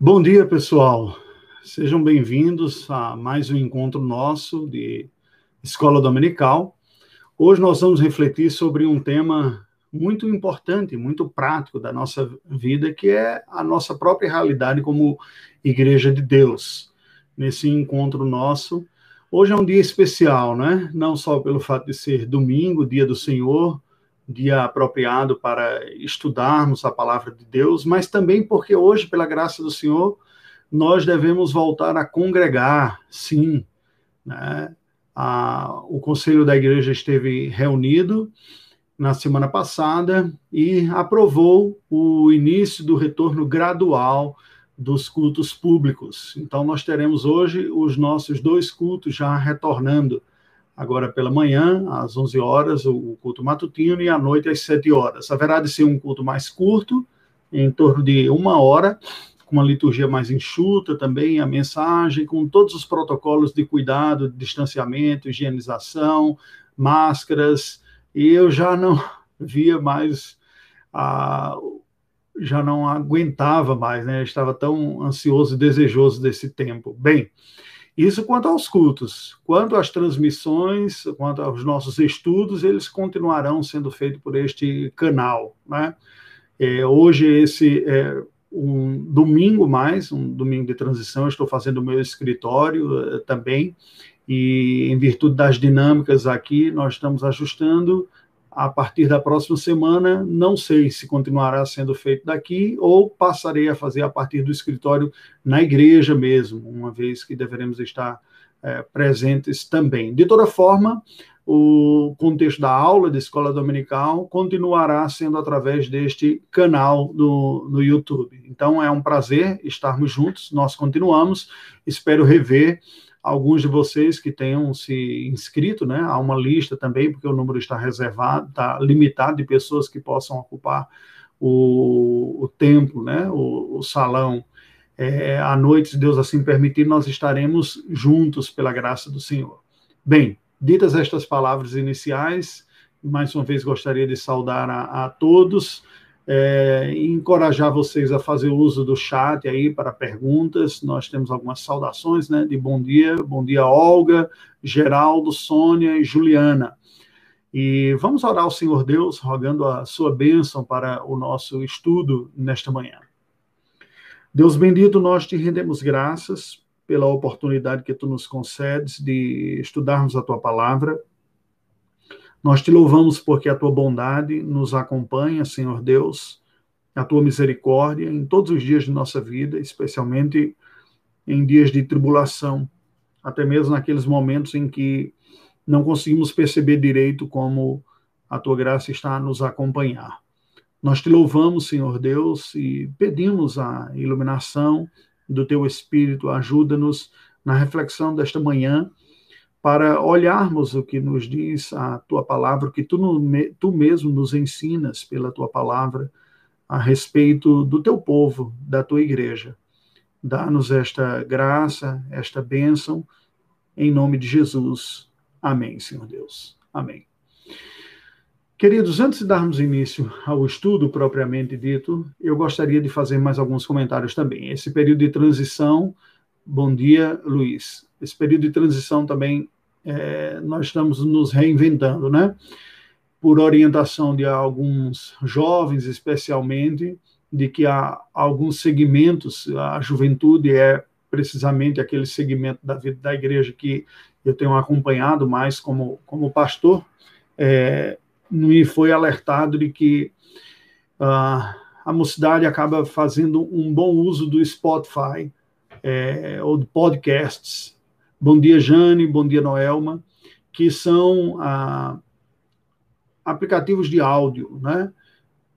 Bom dia, pessoal. Sejam bem-vindos a mais um encontro nosso de Escola Dominical. Hoje nós vamos refletir sobre um tema muito importante, muito prático da nossa vida, que é a nossa própria realidade como Igreja de Deus. Nesse encontro nosso, hoje é um dia especial, né? Não só pelo fato de ser domingo, dia do Senhor, dia apropriado para estudarmos a palavra de Deus, mas também porque hoje, pela graça do Senhor, nós devemos voltar a congregar, sim. Né? A, o conselho da igreja esteve reunido na semana passada e aprovou o início do retorno gradual dos cultos públicos. Então, nós teremos hoje os nossos dois cultos já retornando agora pela manhã, às 11 horas, o culto matutino, e à noite, às 7 horas. Haverá de ser um culto mais curto, em torno de uma hora, com uma liturgia mais enxuta também, a mensagem, com todos os protocolos de cuidado, de distanciamento, higienização, máscaras, e eu já não via mais, já não aguentava mais, né? Eu estava tão ansioso e desejoso desse tempo. Bem, isso quanto aos cultos. Quanto às transmissões, quanto aos nossos estudos, eles continuarão sendo feitos por este canal. Né? É, hoje, esse é um domingo mais, um domingo de transição, eu estou fazendo o meu escritório uh, também, e em virtude das dinâmicas aqui, nós estamos ajustando a partir da próxima semana, não sei se continuará sendo feito daqui ou passarei a fazer a partir do escritório na igreja mesmo, uma vez que deveremos estar é, presentes também. De toda forma, o contexto da aula de escola dominical continuará sendo através deste canal do, no YouTube. Então é um prazer estarmos juntos, nós continuamos, espero rever alguns de vocês que tenham se inscrito, né? Há uma lista também, porque o número está reservado, está limitado de pessoas que possam ocupar o, o templo, né? O, o salão. É, à noite, se Deus assim permitir, nós estaremos juntos pela graça do Senhor. Bem, ditas estas palavras iniciais, mais uma vez gostaria de saudar a, a todos é, encorajar vocês a fazer uso do chat aí para perguntas. Nós temos algumas saudações, né? De bom dia, bom dia, Olga, Geraldo, Sônia e Juliana. E vamos orar ao Senhor Deus, rogando a sua bênção para o nosso estudo nesta manhã. Deus bendito, nós te rendemos graças pela oportunidade que tu nos concedes de estudarmos a tua palavra. Nós te louvamos porque a tua bondade nos acompanha, Senhor Deus, a tua misericórdia em todos os dias de nossa vida, especialmente em dias de tribulação, até mesmo naqueles momentos em que não conseguimos perceber direito como a tua graça está a nos acompanhar. Nós te louvamos, Senhor Deus, e pedimos a iluminação do teu Espírito, ajuda-nos na reflexão desta manhã para olharmos o que nos diz a tua palavra, o que tu, tu mesmo nos ensinas pela tua palavra a respeito do teu povo, da tua igreja. Dá-nos esta graça, esta bênção, em nome de Jesus. Amém, Senhor Deus. Amém. Queridos, antes de darmos início ao estudo propriamente dito, eu gostaria de fazer mais alguns comentários também. Esse período de transição Bom dia, Luiz. Esse período de transição também é, nós estamos nos reinventando, né? Por orientação de alguns jovens, especialmente, de que há alguns segmentos, a juventude é precisamente aquele segmento da vida da igreja que eu tenho acompanhado mais como, como pastor, é, me foi alertado de que uh, a mocidade acaba fazendo um bom uso do Spotify é, ou de podcasts. Bom dia, Jane, bom dia, Noelma, que são ah, aplicativos de áudio, né?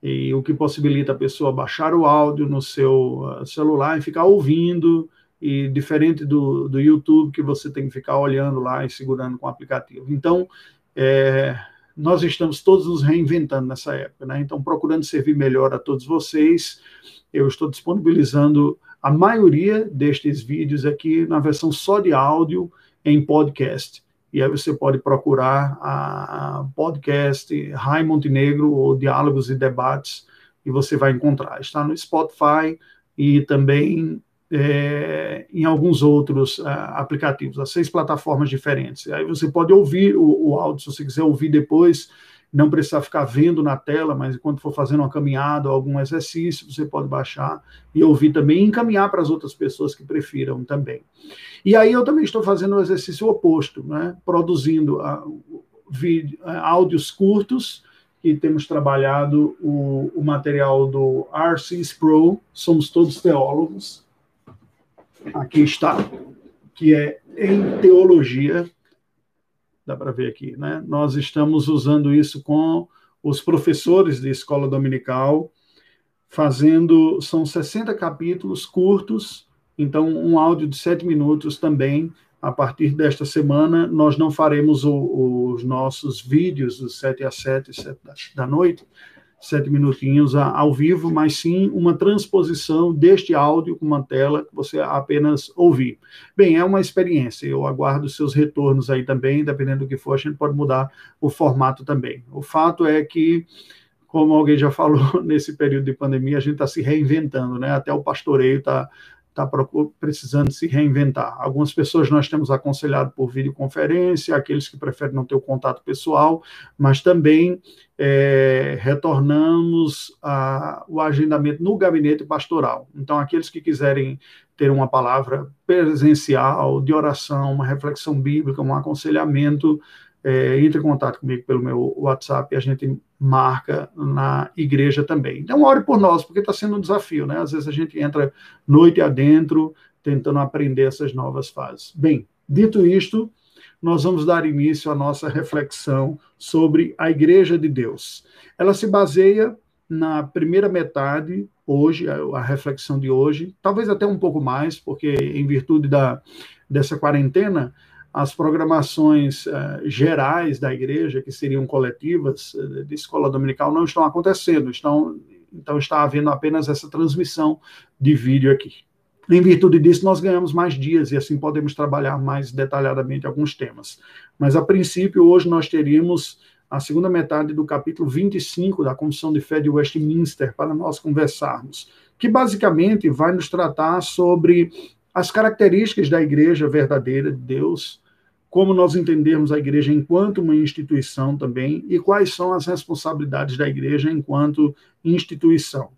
E o que possibilita a pessoa baixar o áudio no seu uh, celular e ficar ouvindo, e diferente do, do YouTube, que você tem que ficar olhando lá e segurando com o aplicativo. Então, é, nós estamos todos nos reinventando nessa época, né? Então, procurando servir melhor a todos vocês, eu estou disponibilizando a maioria destes vídeos aqui na versão só de áudio em podcast. E aí você pode procurar a podcast Rai Montenegro ou Diálogos e Debates e você vai encontrar. Está no Spotify e também é, em alguns outros uh, aplicativos, as seis plataformas diferentes. Aí você pode ouvir o, o, áudio, se você quiser ouvir depois, não precisar ficar vendo na tela, mas quando for fazendo uma caminhada ou algum exercício, você pode baixar e ouvir também e encaminhar para as outras pessoas que prefiram também. E aí eu também estou fazendo o exercício oposto, né? produzindo uh, vídeo, uh, áudios curtos, que temos trabalhado o, o material do RCS Pro, somos todos teólogos, aqui está, que é em teologia, dá para ver aqui, né? Nós estamos usando isso com os professores de escola dominical, fazendo, são 60 capítulos curtos, então um áudio de sete minutos também. A partir desta semana, nós não faremos o, os nossos vídeos, dos 7 às 7, 7 da noite, sete minutinhos ao vivo, mas sim uma transposição deste áudio com uma tela que você apenas ouvir. Bem, é uma experiência, eu aguardo seus retornos aí também, dependendo do que for, a gente pode mudar o formato também. O fato é que, como alguém já falou, nesse período de pandemia, a gente está se reinventando, né? Até o pastoreio está está precisando se reinventar. Algumas pessoas nós temos aconselhado por videoconferência, aqueles que preferem não ter o contato pessoal, mas também é, retornamos a, o agendamento no gabinete pastoral. Então, aqueles que quiserem ter uma palavra presencial, de oração, uma reflexão bíblica, um aconselhamento, é, entre em contato comigo pelo meu WhatsApp e a gente marca na igreja também. Então, ore por nós, porque está sendo um desafio, né? Às vezes a gente entra noite adentro tentando aprender essas novas fases. Bem, dito isto, nós vamos dar início à nossa reflexão sobre a Igreja de Deus. Ela se baseia na primeira metade, hoje, a, reflexão de hoje, talvez até um pouco mais, porque em virtude da, dessa quarentena, as programações uh, gerais da igreja, que seriam coletivas uh, de escola dominical, não estão acontecendo, estão, então está havendo apenas essa transmissão de vídeo aqui. Em virtude disso, nós ganhamos mais dias e assim podemos trabalhar mais detalhadamente alguns temas. Mas, a princípio, hoje nós teríamos a segunda metade do capítulo 25 da Comissão de Fé de Westminster para nós conversarmos, que basicamente vai nos tratar sobre as características da igreja verdadeira de Deus, como nós entendermos a igreja enquanto uma instituição também e quais são as responsabilidades da igreja enquanto instituição.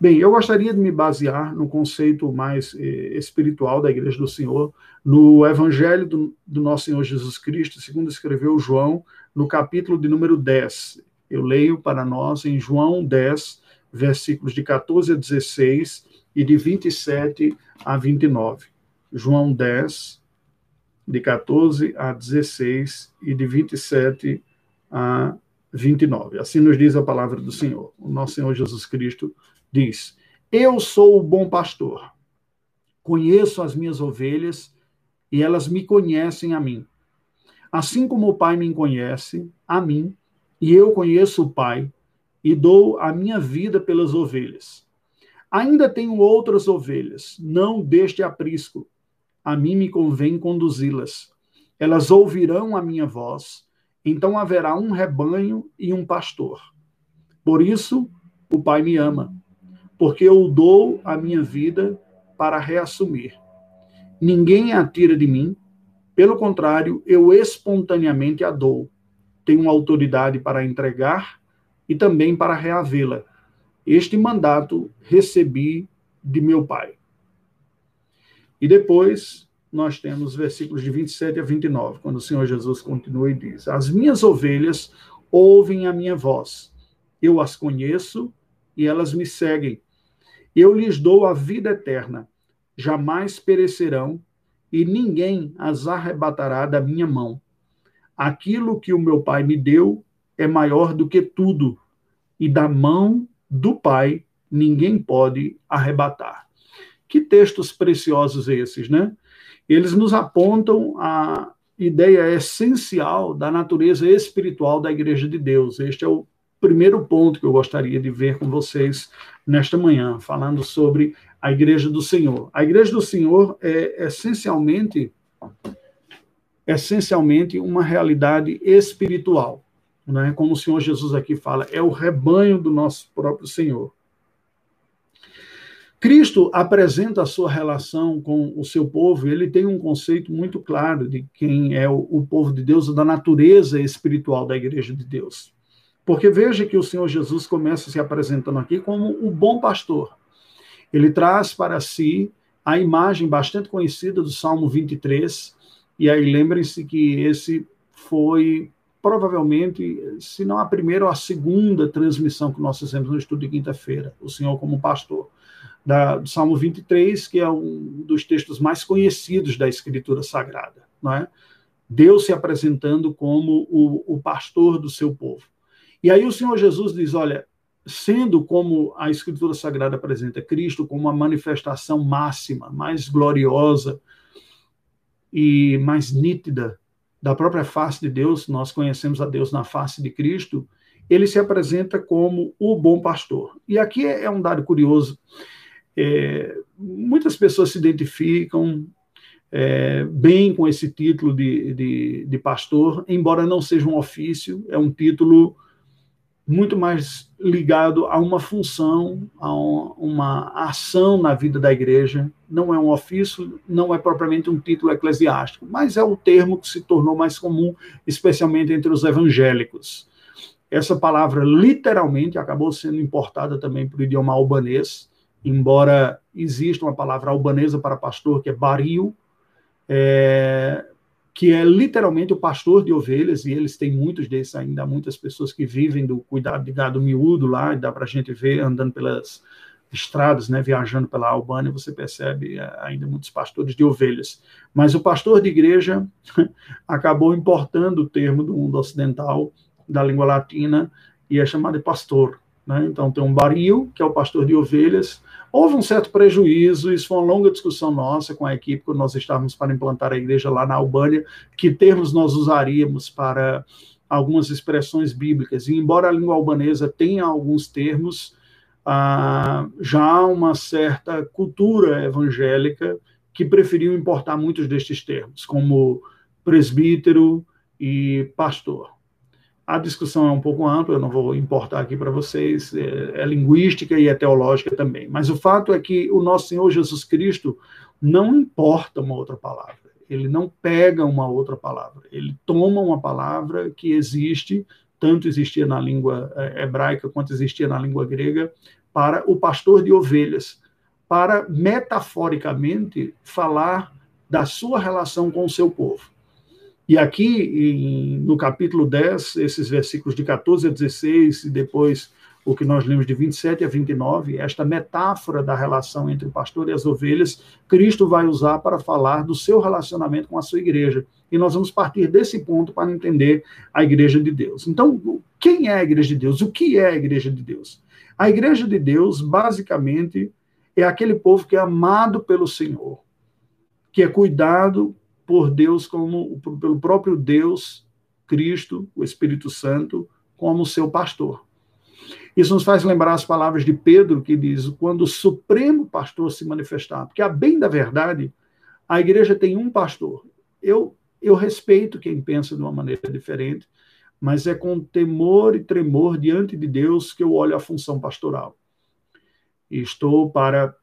Bem, eu gostaria de me basear no conceito mais eh, espiritual da Igreja do Senhor, no Evangelho do, do, nosso Senhor Jesus Cristo, segundo escreveu João, no capítulo de número 10. Eu leio para nós em João 10, versículos de 14 a 16 e de 27 a 29. João 10, de 14 a 16 e de 27 a 29. Assim nos diz a palavra do Senhor. O nosso Senhor Jesus Cristo diz: Eu sou o bom pastor. Conheço as minhas ovelhas e elas me conhecem a mim. Assim como o Pai me conhece a mim, e eu conheço o Pai, e dou a minha vida pelas ovelhas. Ainda tenho outras ovelhas, não deste aprisco a mim me convém conduzi-las. Elas ouvirão a minha voz, então haverá um rebanho e um pastor. Por isso, o Pai me ama, porque eu dou a minha vida para reassumir. Ninguém a tira de mim, pelo contrário, eu espontaneamente a dou. Tenho autoridade para entregar e também para reavê-la. Este mandato recebi de meu Pai. E depois nós temos versículos de 27 a 29, quando o Senhor Jesus continua e diz: As minhas ovelhas ouvem a minha voz, eu as conheço e elas me seguem. Eu lhes dou a vida eterna, jamais perecerão e ninguém as arrebatará da minha mão. Aquilo que o meu Pai me deu é maior do que tudo, e da mão do Pai ninguém pode arrebatar. Que textos preciosos esses, né? Eles nos apontam a ideia essencial da natureza espiritual da Igreja de Deus. Este é o primeiro ponto que eu gostaria de ver com vocês nesta manhã, falando sobre a Igreja do Senhor. A Igreja do Senhor é essencialmente essencialmente uma realidade espiritual, né? Como o Senhor Jesus aqui fala, é o rebanho do nosso próprio Senhor. Cristo apresenta a sua relação com o seu povo, ele tem um conceito muito claro de quem é o, povo de Deus, da natureza espiritual da igreja de Deus. Porque veja que o Senhor Jesus começa se apresentando aqui como o bom pastor. Ele traz para si a imagem bastante conhecida do Salmo 23, e aí lembrem-se que esse foi provavelmente, se não a primeira ou a segunda transmissão que nós fizemos no estudo de quinta-feira, o Senhor como pastor da, do Salmo 23, que é um dos textos mais conhecidos da Escritura Sagrada, não é? Deus se apresentando como o, o pastor do seu povo. E aí o Senhor Jesus diz: olha, sendo como a Escritura Sagrada apresenta Cristo como a manifestação máxima, mais gloriosa e mais nítida da própria face de Deus, nós conhecemos a Deus na face de Cristo, ele se apresenta como o bom pastor. E aqui é um dado curioso. É, muitas pessoas se identificam é, bem com esse título de, de, de, pastor, embora não seja um ofício, é um título muito mais ligado a uma função, a uma ação na vida da igreja. Não é um ofício, não é propriamente um título eclesiástico, mas é o termo que se tornou mais comum, especialmente entre os evangélicos. Essa palavra literalmente acabou sendo importada também para o idioma albanês, embora exista uma palavra albanesa para pastor que é baril, é, que é literalmente o pastor de ovelhas, e eles têm muitos desses ainda, muitas pessoas que vivem do cuidado de gado miúdo lá, dá para a gente ver andando pelas estradas, né, viajando pela Albânia, você percebe é, ainda muitos pastores de ovelhas. Mas o pastor de igreja acabou importando o termo do mundo ocidental, da língua latina, e é chamado de pastor. Né? Então tem um baril, que é o pastor de ovelhas. Houve um certo prejuízo, isso foi uma longa discussão nossa com a equipe, quando nós estávamos para implantar a igreja lá na Albânia, que termos nós usaríamos para algumas expressões bíblicas. E embora a língua albanesa tenha alguns termos, ah, já há uma certa cultura evangélica que preferiu importar muitos destes termos, como presbítero e pastor. A discussão é um pouco ampla, eu não vou importar aqui para vocês, é, é, linguística e é teológica também. Mas o fato é que o nosso Senhor Jesus Cristo não importa uma outra palavra, ele não pega uma outra palavra, ele toma uma palavra que existe, tanto existia na língua é, hebraica quanto existia na língua grega, para o pastor de ovelhas, para metaforicamente falar da sua relação com o seu povo. E aqui, em, no capítulo 10, esses versículos de 14 a 16, e depois o que nós lemos de 27 a 29, esta metáfora da relação entre o pastor e as ovelhas, Cristo vai usar para falar do seu relacionamento com a sua igreja. E nós vamos partir desse ponto para entender a igreja de Deus. Então, quem é a igreja de Deus? O que é a igreja de Deus? A igreja de Deus, basicamente, é aquele povo que é amado pelo Senhor, que é cuidado por Deus como pelo próprio Deus, Cristo, o Espírito Santo, como seu pastor. Isso nos faz lembrar as palavras de Pedro, que diz: quando o Supremo Pastor se manifestar, porque, a bem da verdade, a igreja tem um pastor. Eu, eu respeito quem pensa de uma maneira diferente, mas é com temor e tremor diante de Deus que eu olho a função pastoral. E estou para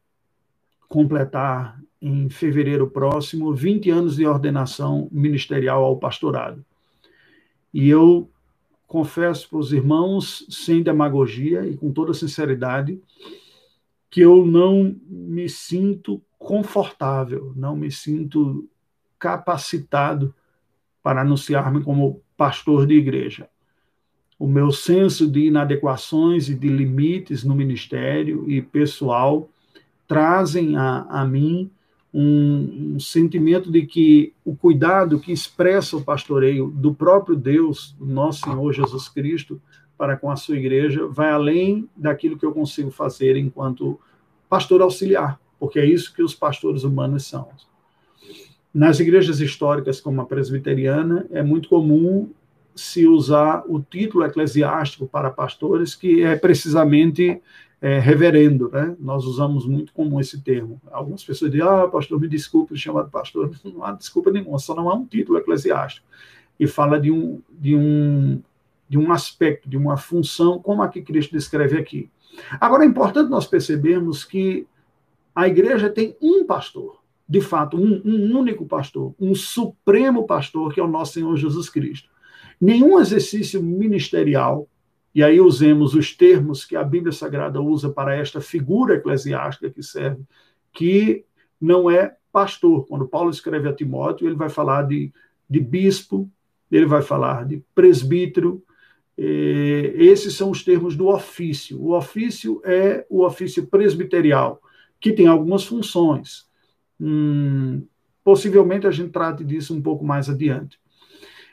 completar em fevereiro próximo 20 anos de ordenação ministerial ao pastorado. E eu confesso para os irmãos, sem demagogia e com toda sinceridade, que eu não me sinto confortável, não me sinto capacitado para anunciar-me como pastor de igreja. O meu senso de inadequações e de limites no ministério e pessoal trazem a, a mim um, um, sentimento de que o cuidado que expressa o pastoreio do próprio Deus, nosso Senhor Jesus Cristo, para com a sua igreja, vai além daquilo que eu consigo fazer enquanto pastor auxiliar, porque é isso que os pastores humanos são. Nas igrejas históricas, como a presbiteriana, é muito comum se usar o título eclesiástico para pastores, que é precisamente é, reverendo, né? Nós usamos muito comum esse termo. Algumas pessoas dizem, ah, pastor, me desculpe chamar de pastor. Não há desculpa nenhuma, só não há um título eclesiástico. E fala de um, de um, de um aspecto, de uma função, como a que Cristo descreve aqui. Agora, é importante nós percebermos que A igreja tem um pastor, de fato, um, um único pastor, um supremo pastor, que é o nosso Senhor Jesus Cristo. Nenhum exercício ministerial, e aí usemos os termos que a Bíblia Sagrada usa para esta figura eclesiástica que serve, que não é pastor. Quando Paulo escreve a Timóteo, ele vai falar de, de bispo, ele vai falar de presbítero. Esses são os termos do ofício. O ofício é o ofício presbiterial, que tem algumas funções. Hum, possivelmente a gente trate disso um pouco mais adiante.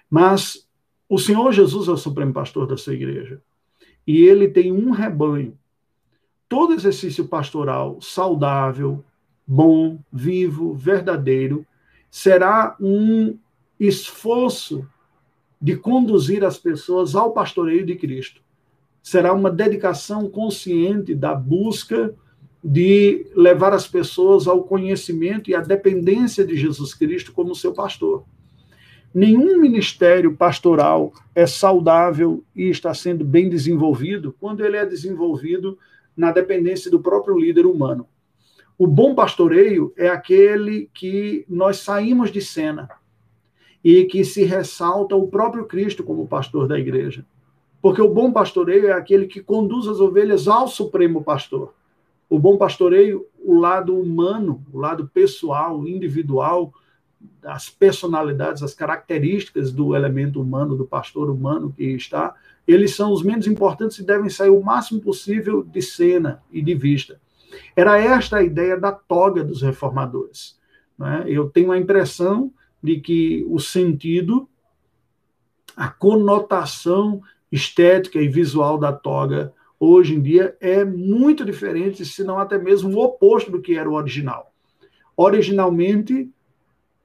Mas o Senhor Jesus é o supremo pastor da sua igreja. E ele tem um rebanho. Todo exercício pastoral saudável, bom, vivo, verdadeiro, será um esforço de conduzir as pessoas ao pastoreio de Cristo. Será uma dedicação consciente da busca de levar as pessoas ao conhecimento e à dependência de Jesus Cristo como seu pastor. Nenhum ministério pastoral é saudável e está sendo bem desenvolvido quando ele é desenvolvido na dependência do próprio líder humano. O bom pastoreio é aquele que nós saímos de cena e que se ressalta o próprio Cristo como pastor da igreja. Porque o bom pastoreio é aquele que conduz as ovelhas ao supremo pastor. O bom pastoreio, o lado humano, o lado pessoal, individual, as personalidades, as características do elemento humano, do pastor humano que está, eles são os menos importantes e devem sair o máximo possível de cena e de vista. Era esta a ideia da toga dos reformadores. Né? Eu tenho a impressão de que o sentido, a conotação estética e visual da toga hoje em dia é muito diferente, se não até mesmo o oposto do que era o original. Originalmente,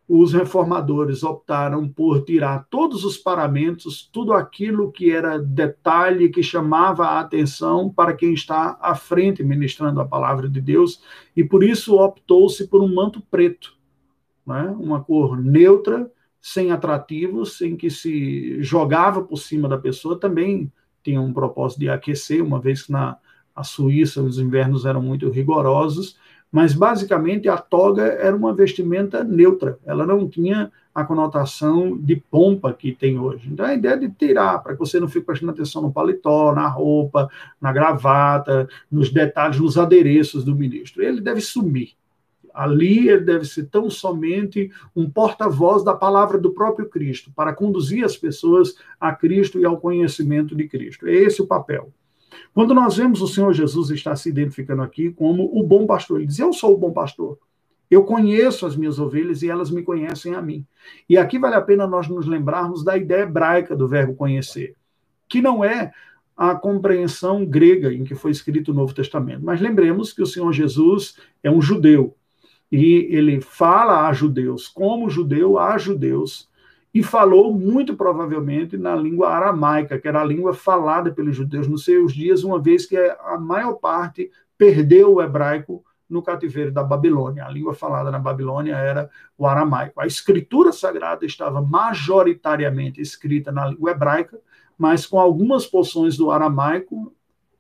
os reformadores optaram por tirar todos os paramentos, tudo aquilo que era detalhe, que chamava a atenção para quem está à frente ministrando a palavra de Deus, e por isso optou-se por um manto preto, né? uma cor neutra, sem atrativos, sem que se jogava por cima da pessoa, também tinha um propósito de aquecer, uma vez que na a Suíça os invernos eram muito rigorosos, mas basicamente a toga era uma vestimenta neutra, ela não tinha a conotação de pompa que tem hoje. Então a ideia de tirar, para que você não fique prestando atenção no paletó, na roupa, na gravata, nos detalhes, nos adereços do ministro. Ele deve sumir. Ali ele deve ser tão somente um porta-voz da palavra do próprio Cristo, para conduzir as pessoas a Cristo e ao conhecimento de Cristo. É esse o papel. Quando nós vemos o Senhor Jesus estar se identificando aqui como o bom pastor, ele diz: Eu sou o bom pastor. Eu conheço as minhas ovelhas e elas me conhecem a mim. E aqui vale a pena nós nos lembrarmos da ideia hebraica do verbo conhecer, que não é a compreensão grega em que foi escrito o Novo Testamento. Mas lembremos que o Senhor Jesus é um judeu e ele fala a judeus, como judeu a judeus, e falou muito provavelmente na língua aramaica, que era a língua falada pelos judeus nos seus dias, uma vez que a maior parte perdeu o hebraico no cativeiro da Babilônia. A língua falada na Babilônia era o aramaico. A escritura sagrada estava majoritariamente escrita na língua hebraica, mas com algumas porções do aramaico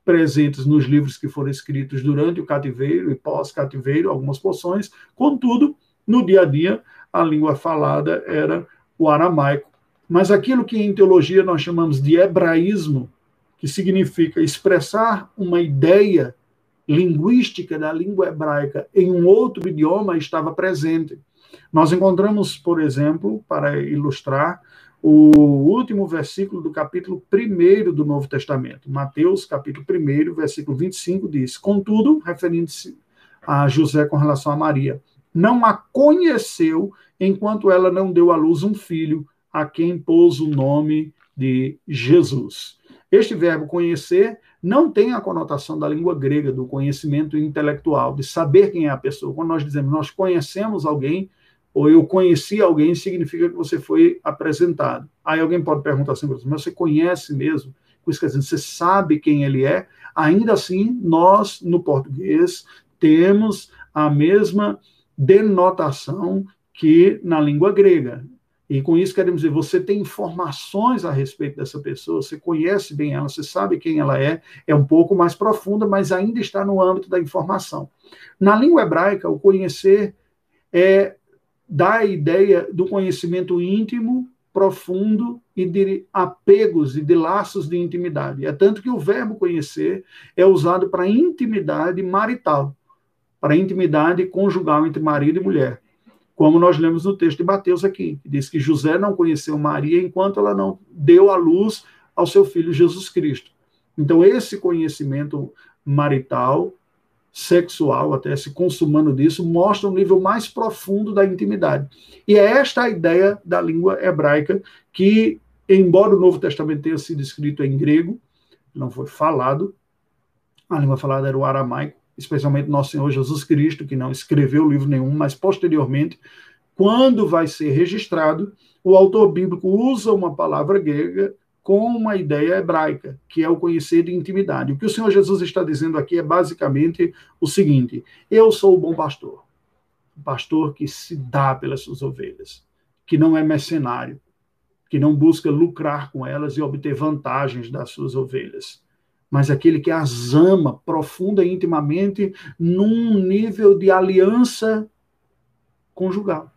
presentes nos livros que foram escritos durante o cativeiro e pós-cativeiro, algumas porções. Contudo, no dia a dia, a língua falada era o aramaico. Mas aquilo que em teologia nós chamamos de hebraísmo, que significa expressar uma ideia linguística da língua hebraica em um outro idioma, estava presente. Nós encontramos, por exemplo, para ilustrar, o último versículo do capítulo 1 do Novo Testamento. Mateus, capítulo 1, versículo 25, diz: Contudo, referindo-se a José com relação a Maria, não a conheceu enquanto ela não deu à luz um filho, a quem pôs o nome de Jesus. Este verbo conhecer não tem a conotação da língua grega, do conhecimento intelectual, de saber quem é a pessoa. Quando nós dizemos nós conhecemos alguém, ou eu conheci alguém, significa que você foi apresentado. Aí alguém pode perguntar assim, mas você conhece mesmo? Isso quer dizer, você sabe quem ele é? Ainda assim, nós, no português, temos a mesma denotação que na língua grega. E com isso queremos dizer, você tem informações a respeito dessa pessoa, você conhece bem ela, você sabe quem ela é, é um pouco mais profunda, mas ainda está no âmbito da informação. Na língua hebraica, o conhecer é dá a ideia do conhecimento íntimo, profundo e de apegos e de laços de intimidade. É tanto que o verbo conhecer é usado para intimidade marital, para intimidade conjugal entre marido e mulher como nós lemos no texto de Mateus aqui, que diz que José não conheceu Maria enquanto ela não deu a luz ao seu filho Jesus Cristo. Então, esse conhecimento marital, sexual, até se consumando disso, mostra um nível mais profundo da intimidade. E é esta a ideia da língua hebraica, que, embora o Novo Testamento tenha sido escrito em grego, não foi falado, a língua falada era o aramaico, especialmente nosso Senhor Jesus Cristo, que não escreveu livro nenhum, mas posteriormente, quando vai ser registrado, o autor bíblico usa uma palavra grega com uma ideia hebraica, que é o conhecer de intimidade. O que o Senhor Jesus está dizendo aqui é basicamente o seguinte: eu sou o bom pastor, o pastor que se dá pelas suas ovelhas, que não é mercenário, que não busca lucrar com elas e obter vantagens das suas ovelhas mas aquele que as ama profunda e intimamente num nível de aliança conjugal.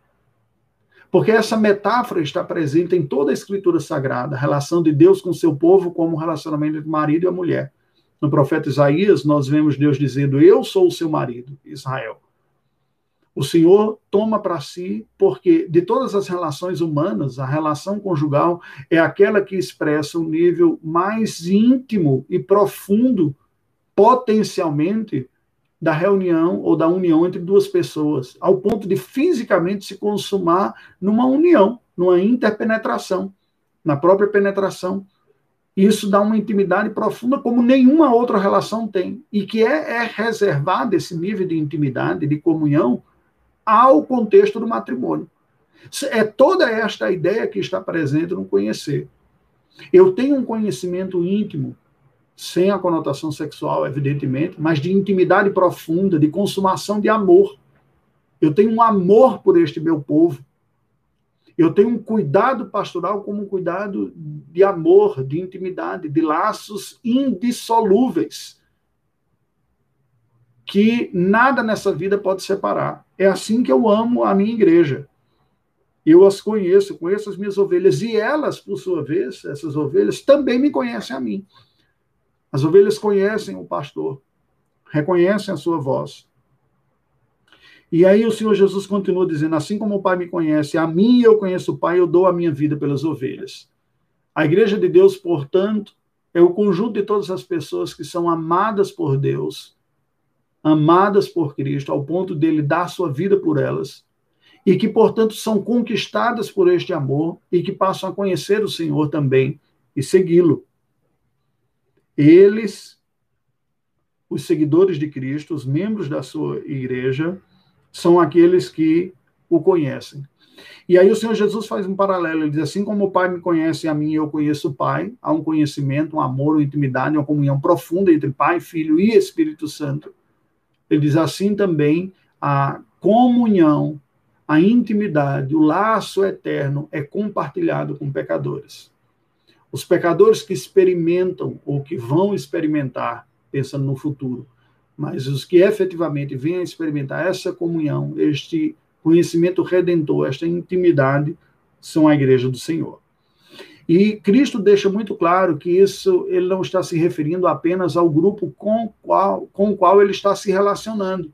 Porque essa metáfora está presente em toda a escritura sagrada, a relação de Deus com seu povo como relacionamento entre marido e a mulher. No profeta Isaías, nós vemos Deus dizendo: Eu sou o seu marido, Israel o Senhor toma para si, porque de todas as relações humanas, a relação conjugal é aquela que expressa o um nível mais íntimo e profundo, potencialmente, da reunião ou da união entre duas pessoas, ao ponto de fisicamente se consumar numa união, numa interpenetração, na própria penetração. Isso dá uma intimidade profunda como nenhuma outra relação tem, e que é, é esse nível de intimidade, de comunhão, ao contexto do matrimônio. É toda esta ideia que está presente no conhecer. Eu tenho um conhecimento íntimo, sem a conotação sexual, evidentemente, mas de intimidade profunda, de consumação de amor. Eu tenho um amor por este meu povo. Eu tenho um cuidado pastoral como um cuidado de amor, de intimidade, de laços indissolúveis que nada nessa vida pode separar. É assim que eu amo a minha igreja. Eu as conheço, conheço as minhas ovelhas, e elas, por sua vez, essas ovelhas, também me conhecem a mim. As ovelhas conhecem o pastor, reconhecem a sua voz. E aí o Senhor Jesus continua dizendo: Assim como o Pai me conhece, a mim eu conheço o Pai, eu dou a minha vida pelas ovelhas. A igreja de Deus, portanto, é o conjunto de todas as pessoas que são amadas por Deus amadas por Cristo, ao ponto dele dar sua vida por elas, e que, portanto, são conquistadas por este amor e que passam a conhecer o Senhor também e segui-lo. Eles, os seguidores de Cristo, os membros da sua igreja, são aqueles que o conhecem. E aí o Senhor Jesus faz um paralelo, ele diz assim como o Pai me conhece a mim, eu conheço o Pai, há um conhecimento, um amor, uma intimidade, uma comunhão profunda entre Pai, Filho e Espírito Santo. Ele diz assim também: a comunhão, a intimidade, o laço eterno é compartilhado com pecadores. Os pecadores que experimentam ou que vão experimentar, pensando no futuro, mas os que efetivamente vêm a experimentar essa comunhão, este conhecimento redentor, esta intimidade, são a igreja do Senhor. E Cristo deixa muito claro que isso ele não está se referindo apenas ao grupo com, qual, com o qual ele está se relacionando,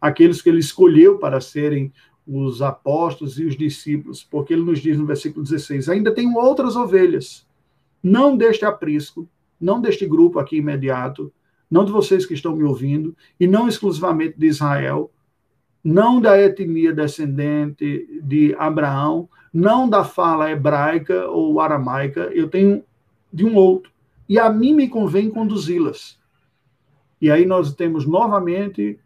aqueles que ele escolheu para serem os apóstolos e os discípulos, porque ele nos diz no versículo 16: ainda tem outras ovelhas, não deste aprisco, não deste grupo aqui imediato, não de vocês que estão me ouvindo, e não exclusivamente de Israel, não da etnia descendente de Abraão, não da fala hebraica ou aramaica, eu tenho de um outro. E a mim me convém conduzi-las. E aí nós temos novamente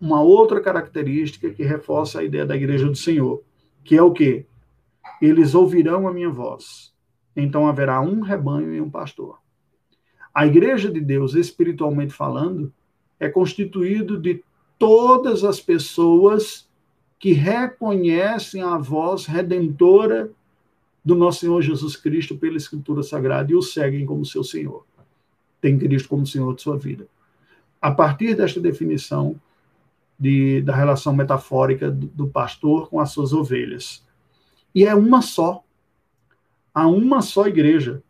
uma outra característica que reforça a ideia da igreja do Senhor, que é o quê? Eles ouvirão a minha voz. Então haverá um rebanho e um pastor. A igreja de Deus, espiritualmente falando, é constituído de todas as pessoas que reconhecem a voz redentora do nosso Senhor Jesus Cristo pela Escritura Sagrada e o seguem como seu Senhor. Tem Cristo como Senhor de sua vida. A partir desta definição de, da relação metafórica do, do pastor com as suas ovelhas. E é uma só. Há uma só igreja,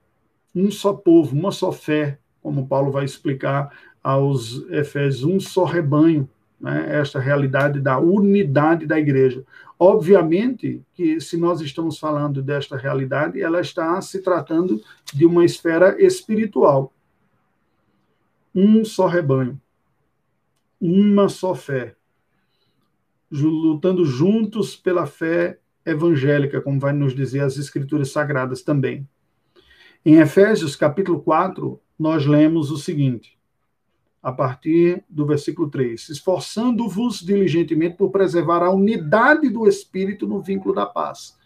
um só povo, uma só fé, como Paulo vai explicar aos Efésios, um só rebanho, né, esta realidade da unidade da igreja. Obviamente que, se nós estamos falando desta realidade, ela está se tratando de uma esfera espiritual. Um só rebanho, uma só fé, lutando juntos pela fé evangélica, como vai nos dizer as Escrituras Sagradas também. Em Efésios, capítulo 4, nós lemos o seguinte: a partir do versículo 3: Esforçando-vos diligentemente por preservar a unidade do Espírito no vínculo da paz.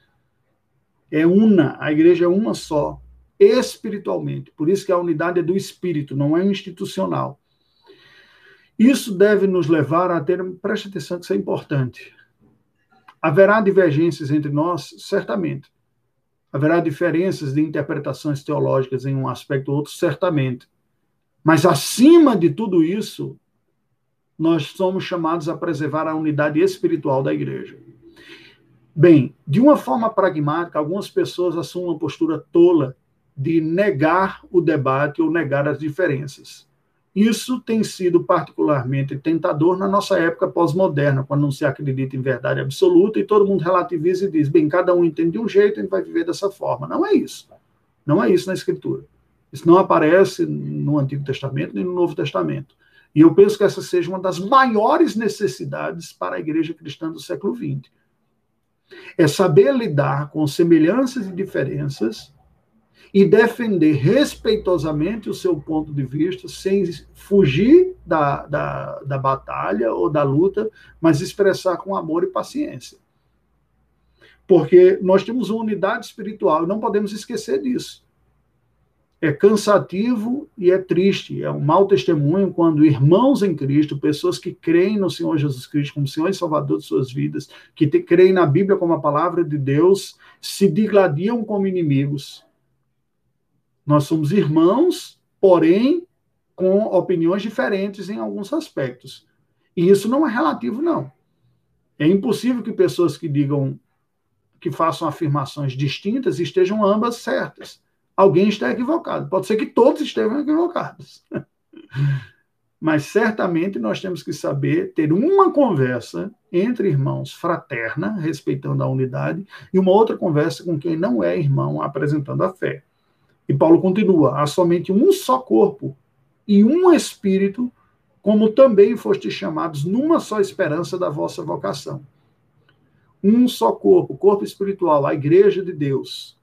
É una, a igreja é uma só, espiritualmente. Por isso que a unidade é do Espírito, não é institucional. Isso deve nos levar a ter, preste atenção que isso é importante. Haverá divergências entre nós, certamente. Haverá diferenças de interpretações teológicas em um aspecto ou outro, certamente. Mas acima de tudo isso, nós somos chamados a preservar a unidade espiritual da igreja. Bem, de uma forma pragmática, algumas pessoas assumem uma postura tola de negar o debate ou negar as diferenças. Isso tem sido particularmente tentador na nossa época pós-moderna, quando não se acredita em verdade absoluta e todo mundo relativiza e diz: bem, cada um entende de um jeito, gente vai viver dessa forma. Não é isso. Não é isso na Escritura. Isso não aparece no Antigo Testamento nem no Novo Testamento. E eu penso que essa seja uma das maiores necessidades para a igreja cristã do século XX. É saber lidar com semelhanças e diferenças e defender respeitosamente o seu ponto de vista, sem fugir da, da, da batalha ou da luta, mas expressar com amor e paciência. Porque nós temos uma unidade espiritual não podemos esquecer disso é cansativo e é triste, é um mau testemunho quando irmãos em Cristo, pessoas que creem no Senhor Jesus Cristo como Senhor e Salvador de suas vidas, que te, creem na Bíblia como a palavra de Deus, se digladiam como inimigos. Nós somos irmãos, porém com opiniões diferentes em alguns aspectos. E isso não é relativo, não. É impossível que pessoas que digam, que façam afirmações distintas estejam ambas certas alguém está equivocado. Pode ser que todos estejam equivocados. Mas certamente nós temos que saber ter uma conversa entre irmãos fraterna, respeitando a unidade, e uma outra conversa com quem não é irmão, apresentando a fé. E Paulo continua: há somente um só corpo e um espírito, como também fostes chamados numa só esperança da vossa vocação. Um só corpo, corpo espiritual, a igreja de Deus,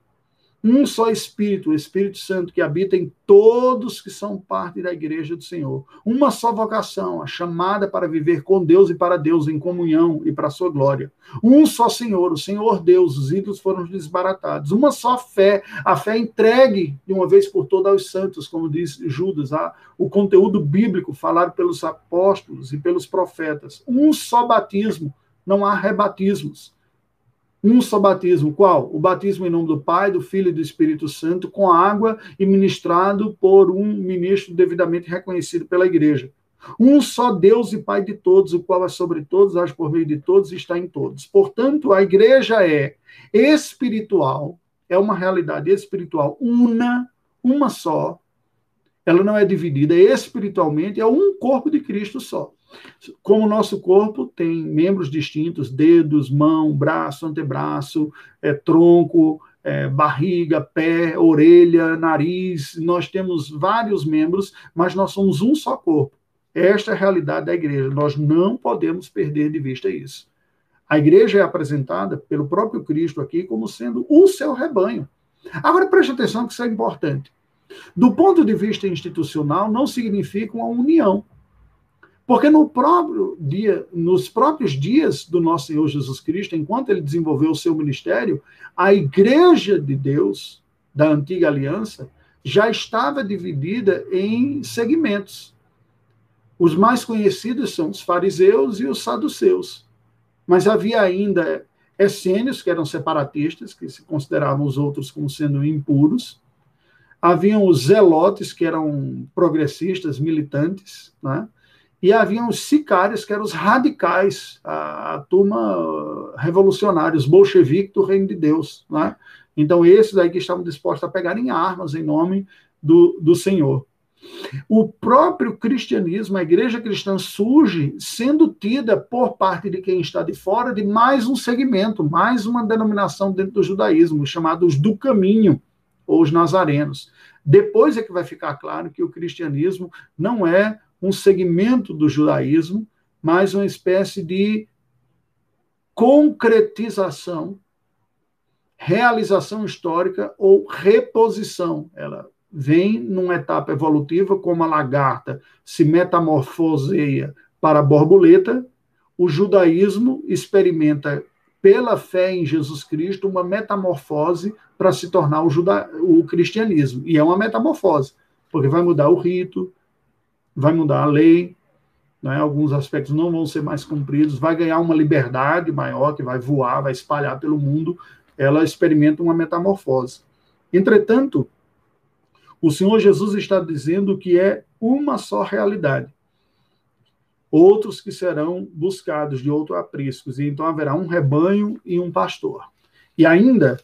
um só Espírito, o Espírito Santo que habita em todos que são parte da igreja do Senhor. Uma só vocação, a chamada para viver com Deus e para Deus em comunhão e para a sua glória. Um só Senhor, o Senhor Deus, os ídolos foram desbaratados. Uma só fé, a fé entregue de uma vez por todas aos santos, como diz Judas, ah, o conteúdo bíblico falado pelos apóstolos e pelos profetas. Um só batismo, não há rebatismos um só batismo. Qual? O batismo em nome do Pai, do Filho e do Espírito Santo, com água e ministrado por um ministro devidamente reconhecido pela igreja. Um só Deus e Pai de todos, o qual é sobre todos, age por meio de todos e está em todos. Portanto, a igreja é espiritual, é uma realidade espiritual una, uma só. Ela não é dividida espiritualmente, é um corpo de Cristo só. Como o nosso corpo tem membros distintos, dedos, mão, braço, antebraço, é, tronco, é, barriga, pé, orelha, nariz, nós temos vários membros, mas nós somos um só corpo. Esta é a realidade da igreja. Nós não podemos perder de vista isso. A igreja é apresentada pelo próprio Cristo aqui como sendo o seu rebanho. Agora preste atenção que isso é importante. Do ponto de vista institucional, não significa uma união. Porque no próprio dia, nos próprios dias do nosso Senhor Jesus Cristo, enquanto ele desenvolveu o seu ministério, a igreja de Deus da antiga aliança já estava dividida em segmentos. Os mais conhecidos são os fariseus e os saduceus. mas havia ainda essênios, que eram separatistas, que se consideravam os outros como sendo impuros. Haviam os zelotes, que eram progressistas, militantes, né? E haviam os sicários, que eram os radicais, a, a turma revolucionária, os bolcheviques do reino de Deus. Né? Então, esses aí que estavam dispostos a pegarem armas em nome do, do Senhor. O próprio cristianismo, a igreja cristã surge sendo tida por parte de quem está de fora de mais um segmento, mais uma denominação dentro do judaísmo, chamados do caminho, ou os nazarenos. Depois é que vai ficar claro que o cristianismo não é um segmento do judaísmo, mas uma espécie de concretização, realização histórica ou reposição. Ela vem numa etapa evolutiva, como a lagarta se metamorfoseia para a borboleta, o judaísmo experimenta, pela fé em Jesus Cristo, uma metamorfose para se tornar o, juda... o cristianismo. E é uma metamorfose, porque vai mudar o rito, vai mudar a lei, né? alguns aspectos não vão ser mais cumpridos, vai ganhar uma liberdade maior, que vai voar, vai espalhar pelo mundo, ela experimenta uma metamorfose. Entretanto, o Senhor Jesus está dizendo que é uma só realidade. Outros que serão buscados de outro apriscos, e então haverá um rebanho e um pastor. E ainda,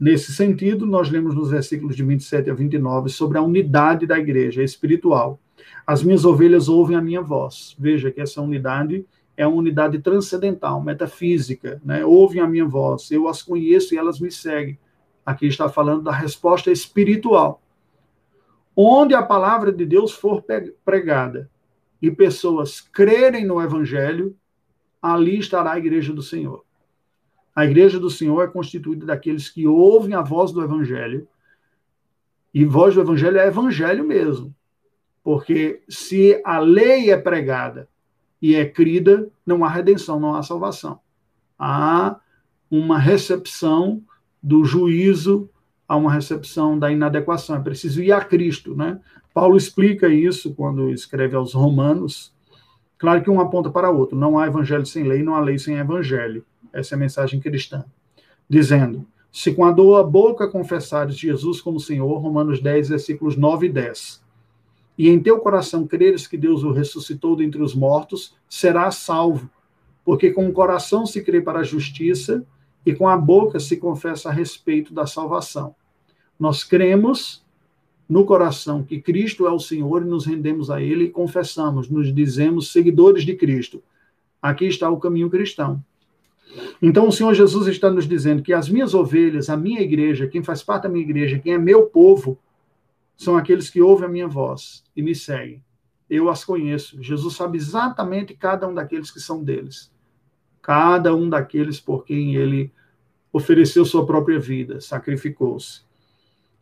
nesse sentido, nós lemos nos versículos de 27 a 29 sobre a unidade da igreja espiritual. As minhas ovelhas ouvem a minha voz. Veja que essa unidade é uma unidade transcendental, metafísica, né? Ouvem a minha voz, eu as conheço e elas me seguem. Aqui está falando da resposta espiritual. Onde a palavra de Deus for pregada e pessoas crerem no evangelho, ali estará a igreja do Senhor. A igreja do Senhor é constituída daqueles que ouvem a voz do evangelho. E voz do evangelho é evangelho mesmo. Porque se a lei é pregada e é crida, não há redenção, não há salvação. Há uma recepção do juízo a uma recepção da inadequação. É preciso ir a Cristo, né? Paulo explica isso quando escreve aos Romanos. Claro que um aponta para outro. Não há evangelho sem lei, não há lei sem evangelho. Essa é a mensagem cristã. Dizendo: se com a dor a boca confessares Jesus como Senhor, Romanos 10, versículos 9 e 10, e em teu coração creres que Deus o ressuscitou dentre os mortos, serás salvo. Porque com o coração se crê para a justiça e com a boca se confessa a respeito da salvação. Nós cremos no coração que Cristo é o Senhor e nos rendemos a Ele e confessamos, nos dizemos seguidores de Cristo. Aqui está o caminho cristão. Então o Senhor Jesus está nos dizendo que as minhas ovelhas, a minha igreja, quem faz parte da minha igreja, quem é meu povo, são aqueles que ouvem a minha voz e me seguem. Eu as conheço. Jesus sabe exatamente cada um daqueles que são deles cada um daqueles por quem ele ofereceu sua própria vida, sacrificou-se.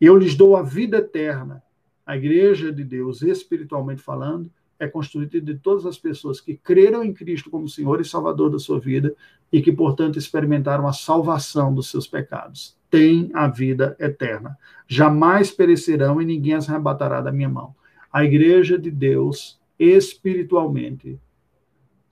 Eu lhes dou a vida eterna. A igreja de Deus, espiritualmente falando, é constituída de todas as pessoas que creram em Cristo como Senhor e Salvador da sua vida e que, portanto, experimentaram a salvação dos seus pecados. Tem a vida eterna. Jamais perecerão e ninguém as arrebatará da minha mão. A igreja de Deus, espiritualmente,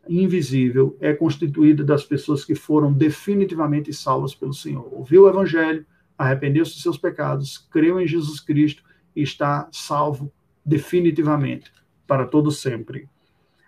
invisível é constituída das pessoas que foram definitivamente salvas pelo Senhor. Ouviu o evangelho, arrependeu-se dos seus pecados, creu em Jesus Cristo e está salvo definitivamente para todo sempre.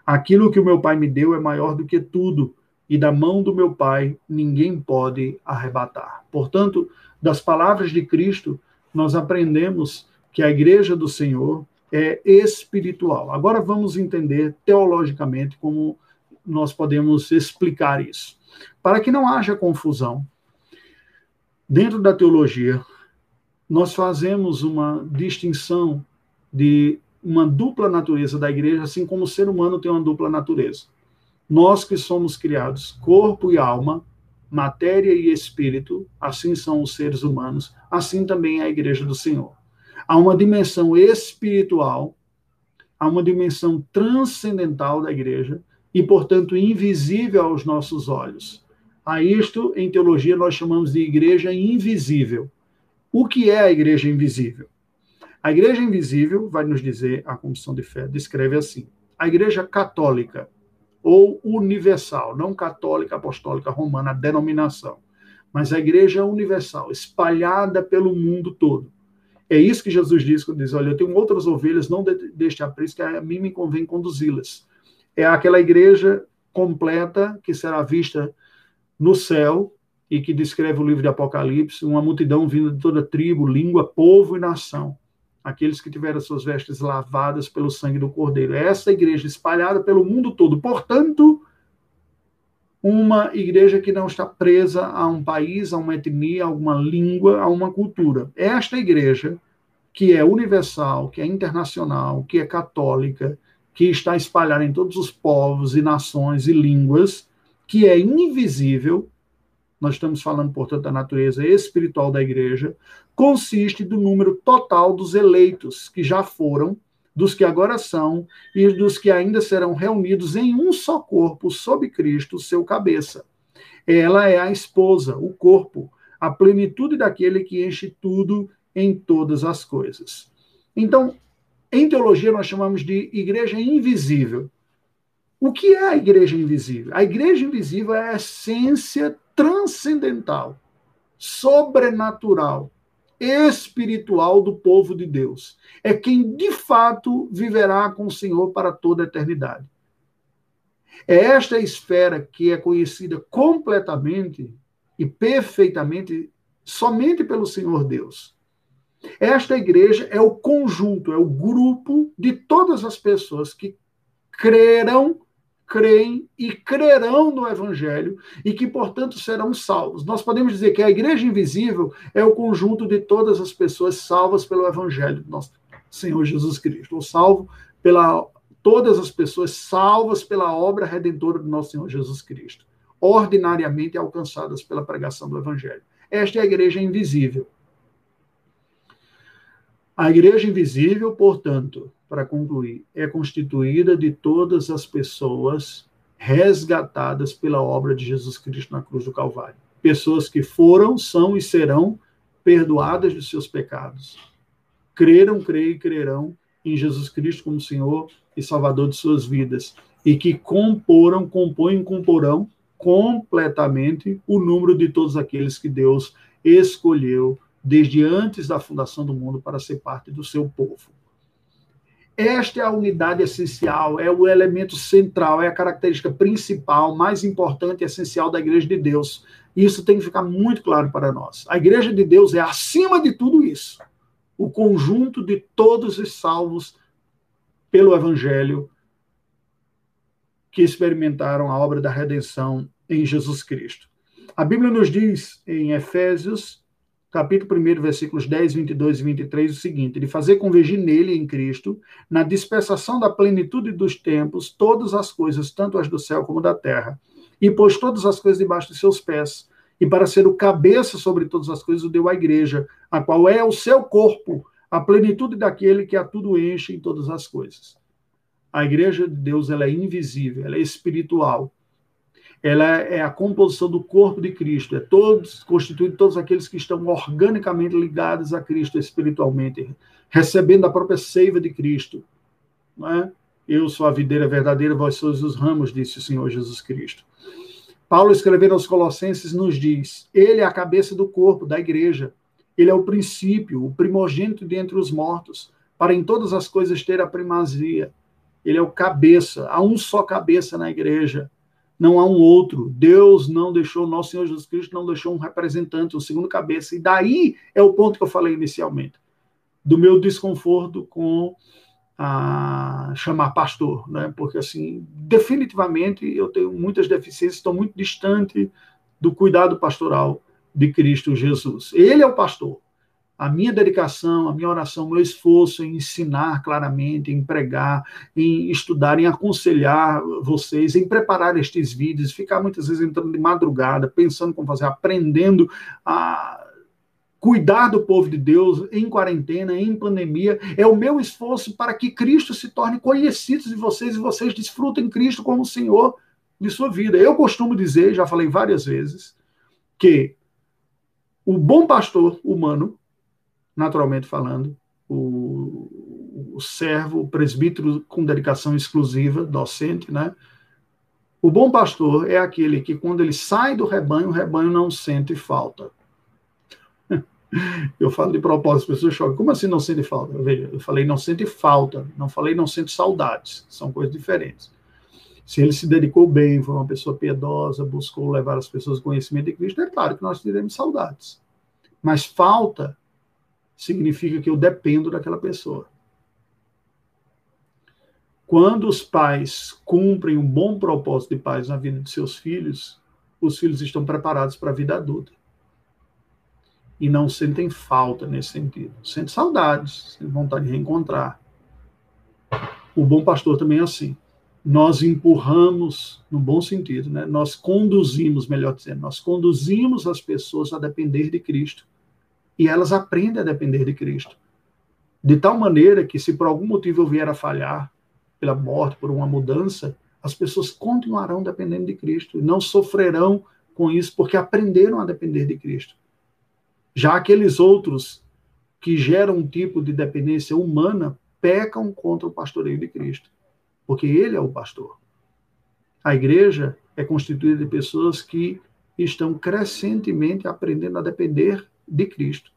Aquilo que o meu Pai me deu é maior do que tudo, e da mão do meu Pai ninguém pode arrebatar. Portanto, das palavras de Cristo, nós aprendemos que a igreja do Senhor é espiritual. Agora vamos entender teologicamente como nós podemos explicar isso. Para que não haja confusão, dentro da teologia, nós fazemos uma distinção de uma dupla natureza da igreja, assim como o ser humano tem uma dupla natureza. Nós que somos criados corpo e alma, matéria e espírito, assim são os seres humanos, assim também é a igreja do Senhor. Há uma dimensão espiritual, há uma dimensão transcendental da igreja, e, portanto, invisível aos nossos olhos. A isto, em teologia, nós chamamos de igreja invisível. O que é a igreja invisível? A igreja invisível, vai nos dizer a Comissão de Fé, descreve assim: a igreja católica, ou universal, não católica, apostólica, romana, a denominação, mas a igreja universal, espalhada pelo mundo todo. É isso que Jesus diz quando diz: Olha, eu tenho outras ovelhas, não deixe aprisco, que a mim me convém conduzi-las. É aquela igreja completa que será vista no céu e que descreve o livro de Apocalipse, uma multidão vinda de toda tribo, língua, povo e nação aqueles que tiveram suas vestes lavadas pelo sangue do Cordeiro. É essa igreja espalhada pelo mundo todo. Portanto, uma igreja que não está presa a um país, a uma etnia, a uma língua, a uma cultura. Esta igreja que é universal, que é internacional, que é católica, que está espalhada em todos os povos e nações e línguas, que é invisível, nós estamos falando, portanto, da natureza espiritual da igreja, consiste do número total dos eleitos que já foram, dos que agora são e dos que ainda serão reunidos em um só corpo sob Cristo, seu cabeça. Ela é a esposa, o corpo, a plenitude daquele que enche tudo em todas as coisas. Então, em teologia nós chamamos de igreja invisível. O que é a igreja invisível? A igreja invisível é a essência transcendental, sobrenatural, espiritual do povo de Deus. É quem de fato viverá com o Senhor para toda a eternidade. É esta esfera que é conhecida completamente e perfeitamente somente pelo Senhor Deus. Esta igreja é o conjunto, é o grupo de todas as pessoas que creram creem e crerão no Evangelho e que, portanto, serão salvos. Nós podemos dizer que a igreja invisível é o conjunto de todas as pessoas salvas pelo Evangelho do nosso Senhor Jesus Cristo, ou salvo pela todas as pessoas salvas pela obra redentora do nosso Senhor Jesus Cristo, ordinariamente alcançadas pela pregação do Evangelho. Esta é a igreja invisível. A igreja invisível, portanto, para concluir, é constituída de todas as pessoas resgatadas pela obra de Jesus Cristo na cruz do Calvário. Pessoas que foram, são e serão perdoadas de seus pecados. Creram, creem e crerão em Jesus Cristo como Senhor e Salvador de suas vidas. E que comporam, compõem e comporão completamente o número de todos aqueles que Deus escolheu desde antes da fundação do mundo para ser parte do seu povo. Esta é a unidade essencial, é o elemento central, é a característica principal, mais importante e essencial da Igreja de Deus. Isso tem que ficar muito claro para nós. A Igreja de Deus é acima de tudo isso. O conjunto de todos os salvos pelo Evangelho que experimentaram a obra da redenção em Jesus Cristo. A Bíblia nos diz em Efésios capítulo 1, versículos 10, 22 e 23, o seguinte: de fazer convergir nele, em Cristo, na dispensação da plenitude dos tempos, todas as coisas, tanto as do céu como da terra, e pôs todas as coisas debaixo de seus pés, e para ser o cabeça sobre todas as coisas, o deu à igreja, a qual é o seu corpo, a plenitude daquele que a tudo enche em todas as coisas. A igreja de Deus ela é invisível, ela é espiritual, ela é a composição do corpo de Cristo, é todos constituído todos aqueles que estão organicamente ligados a Cristo espiritualmente, recebendo a própria seiva de Cristo. É? Eu sou a videira verdadeira, vós sois os ramos, disse o Senhor Jesus Cristo. Paulo, escrevendo aos Colossenses, nos diz: Ele é a cabeça do corpo, da igreja. Ele é o princípio, o primogênito dentre os mortos, para em todas as coisas ter a primazia. Ele é o cabeça, há um só cabeça na igreja não há um outro. Deus não deixou, nosso Senhor Jesus Cristo não deixou um representante, um segundo cabeça. E daí é o ponto que eu falei inicialmente, do meu desconforto com a chamar pastor, né? Porque assim, definitivamente eu tenho muitas deficiências, estou muito distante do cuidado pastoral de Cristo Jesus. Ele é o pastor a minha dedicação, a minha oração, o meu esforço em ensinar claramente, em pregar, em estudar, em aconselhar vocês, em preparar estes vídeos, ficar muitas vezes entrando de madrugada, pensando como fazer, aprendendo a cuidar do povo de Deus em quarentena, em pandemia, é o meu esforço para que Cristo se torne conhecido de vocês e vocês desfrutem Cristo como Senhor de sua vida. Eu costumo dizer, já falei várias vezes, que o bom pastor humano naturalmente falando, o, o servo, o presbítero com dedicação exclusiva, docente, né? O bom pastor é aquele que, quando ele sai do rebanho, o rebanho não sente falta. Eu falo de propósito, as pessoas chocam. Como assim não sente falta? Eu falei não sente falta, não falei não sente saudades. São coisas diferentes. Se ele se dedicou bem, foi uma pessoa piedosa, buscou levar as pessoas ao conhecimento de Cristo, é claro que nós teremos saudades. Mas falta significa que eu dependo daquela pessoa. Quando os pais cumprem um bom propósito de pais na vida de seus filhos, os filhos estão preparados para a vida adulta. E não sentem falta nesse sentido. Sentem saudades, sentem vontade de reencontrar. O bom pastor também é assim. Nós empurramos, no bom sentido, né? nós conduzimos, melhor dizendo, nós conduzimos as pessoas a depender de Cristo. E elas aprendem a depender de Cristo. De tal maneira que, se por algum motivo eu vier a falhar, pela morte, por uma mudança, as pessoas continuarão dependendo de Cristo e não sofrerão com isso porque aprenderam a depender de Cristo. Já aqueles outros que geram um tipo de dependência humana pecam contra o pastoreio de Cristo, porque ele é o pastor. A igreja é constituída de pessoas que estão crescentemente aprendendo a depender de Cristo.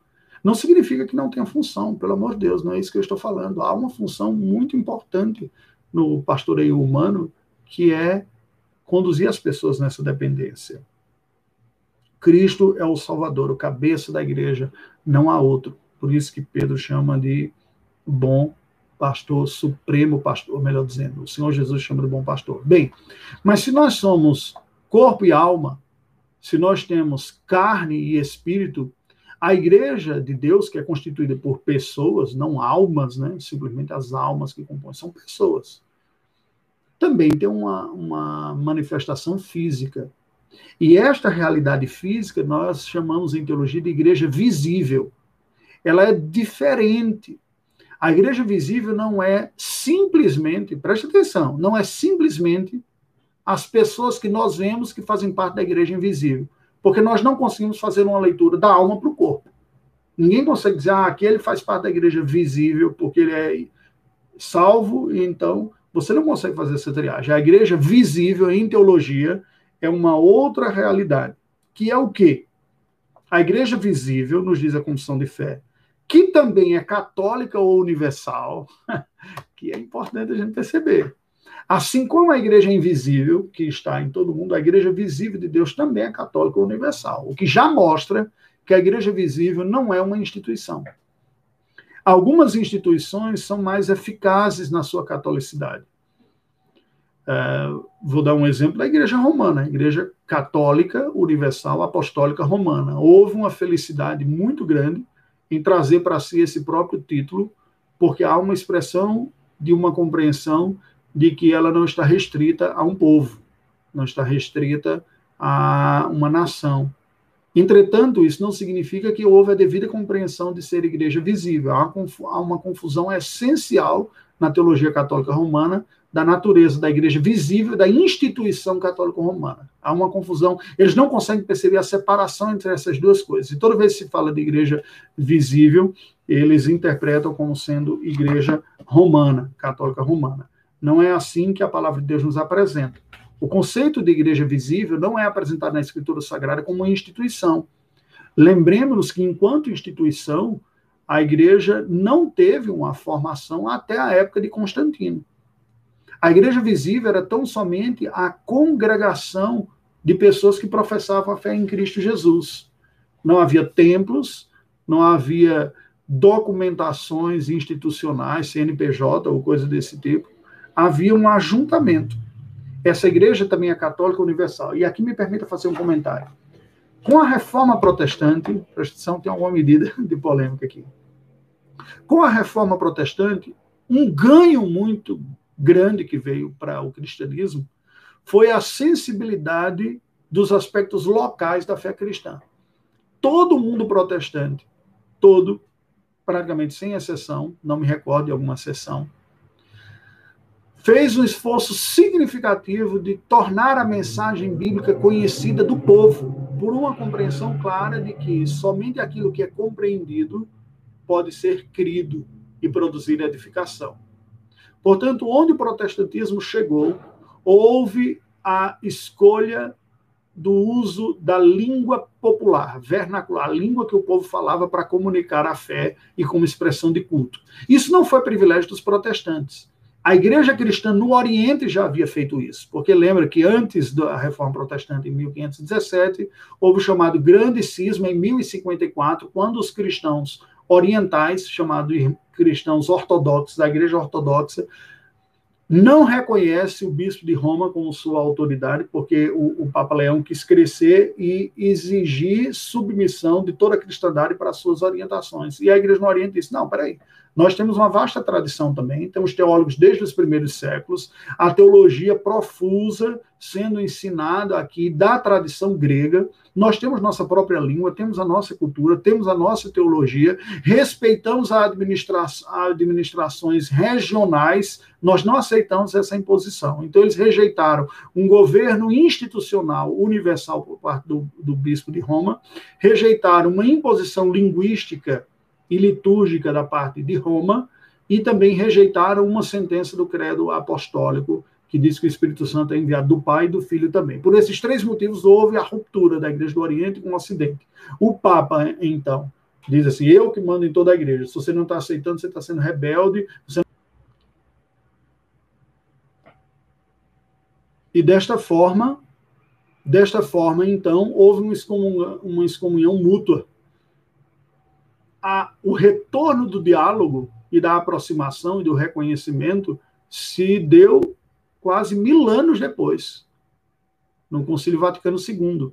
Não significa que não tenha função, pelo amor de Deus, não é isso que eu estou falando. Há uma função muito importante no pastoreio humano, que é conduzir as pessoas nessa dependência. Cristo é o Salvador, o cabeça da igreja, não há outro. Por isso que Pedro chama de bom pastor, supremo pastor, melhor dizendo. O Senhor Jesus chama de bom pastor. Bem, mas se nós somos corpo e alma, se nós temos carne e espírito, a igreja de Deus, que é constituída por pessoas, não almas, né? simplesmente as almas que compõem, são pessoas também tem uma, uma manifestação física. E esta realidade física nós chamamos em teologia de igreja visível. Ela é diferente. A igreja visível não é simplesmente, preste atenção, não é simplesmente as pessoas que nós vemos que fazem parte da igreja invisível. Porque nós não conseguimos fazer uma leitura da alma para o corpo. Ninguém consegue dizer, ah, aquele faz parte da igreja visível porque ele é salvo, e então você não consegue fazer essa triagem. A igreja visível em teologia é uma outra realidade, que é o quê? A igreja visível, nos diz a confissão de fé, que também é católica ou universal, que é importante a gente perceber. Assim como a igreja invisível, que está em todo mundo, a igreja visível de Deus também é católica universal, o que já mostra que a igreja visível não é uma instituição. Algumas instituições são mais eficazes na sua catolicidade. Uh, vou dar um exemplo da Igreja Romana, a Igreja Católica Universal Apostólica Romana. Houve uma felicidade muito grande em trazer para si esse próprio título, porque há uma expressão de uma compreensão de que ela não está restrita a um povo, não está restrita a uma nação, Entretanto, isso não significa que houve a devida compreensão de ser igreja visível. Há uma confusão essencial na teologia católica romana da natureza da igreja visível da instituição católica romana. Há uma confusão, eles não conseguem perceber a separação entre essas duas coisas. E toda vez que se fala de igreja visível, eles interpretam como sendo igreja romana, católica romana. Não é assim que a palavra de Deus nos apresenta. O conceito de igreja visível não é apresentado na Escritura Sagrada como uma instituição. Lembremos-nos que, enquanto instituição, a igreja não teve uma formação até a época de Constantino. A igreja visível era tão somente a congregação de pessoas que professavam a fé em Cristo Jesus. Não havia templos, não havia documentações institucionais, CNPJ ou coisa desse tipo. Havia um ajuntamento. Essa igreja também é católica universal. E aqui me permita fazer um comentário. Com a reforma protestante, presta atenção, tem alguma medida de polêmica aqui. Com a reforma protestante, um ganho muito grande que veio para o cristianismo foi a sensibilidade dos aspectos locais da fé cristã. Todo mundo protestante, todo, praticamente sem exceção, não me recordo de alguma exceção, fez um esforço significativo de tornar a mensagem bíblica conhecida do povo, por uma compreensão clara de que somente aquilo que é compreendido pode ser crido e produzir edificação. Portanto, onde o protestantismo chegou, houve a escolha do uso da língua popular, vernacular, a língua que o povo falava para comunicar a fé e como expressão de culto. Isso não foi privilégio dos protestantes. A igreja cristã no Oriente já havia feito isso, porque lembra que antes da reforma protestante, em 1517, houve o chamado Grande Cisma, em 1054, quando os cristãos orientais, chamados cristãos ortodoxos, da igreja ortodoxa, não reconhece o bispo de Roma como sua autoridade, porque o, o, Papa Leão quis crescer e exigir submissão de toda a cristandade para as suas orientações. E a Igreja no Oriente disse: não, peraí, nós temos uma vasta tradição também, temos teólogos desde os primeiros séculos, a teologia profusa sendo ensinada aqui da tradição grega. Nós temos nossa própria língua, temos a nossa cultura, temos a nossa teologia, respeitamos a administra administrações regionais, nós não aceitamos essa imposição. Então, eles rejeitaram um governo institucional universal por parte do, do bispo de Roma, rejeitaram uma imposição linguística e litúrgica da parte de Roma, e também rejeitaram uma sentença do credo apostólico que diz que o Espírito Santo é enviado do Pai e do Filho também. Por esses três motivos houve a ruptura da Igreja do Oriente com o Ocidente. O Papa, então, diz assim: eu que mando em toda a igreja. Se você não está aceitando, você está sendo rebelde. Você... E desta forma, desta forma, então, houve uma excomunhão, uma excomunhão mútua a, o retorno do diálogo e da aproximação e do reconhecimento se deu quase mil anos depois, no Concílio Vaticano II.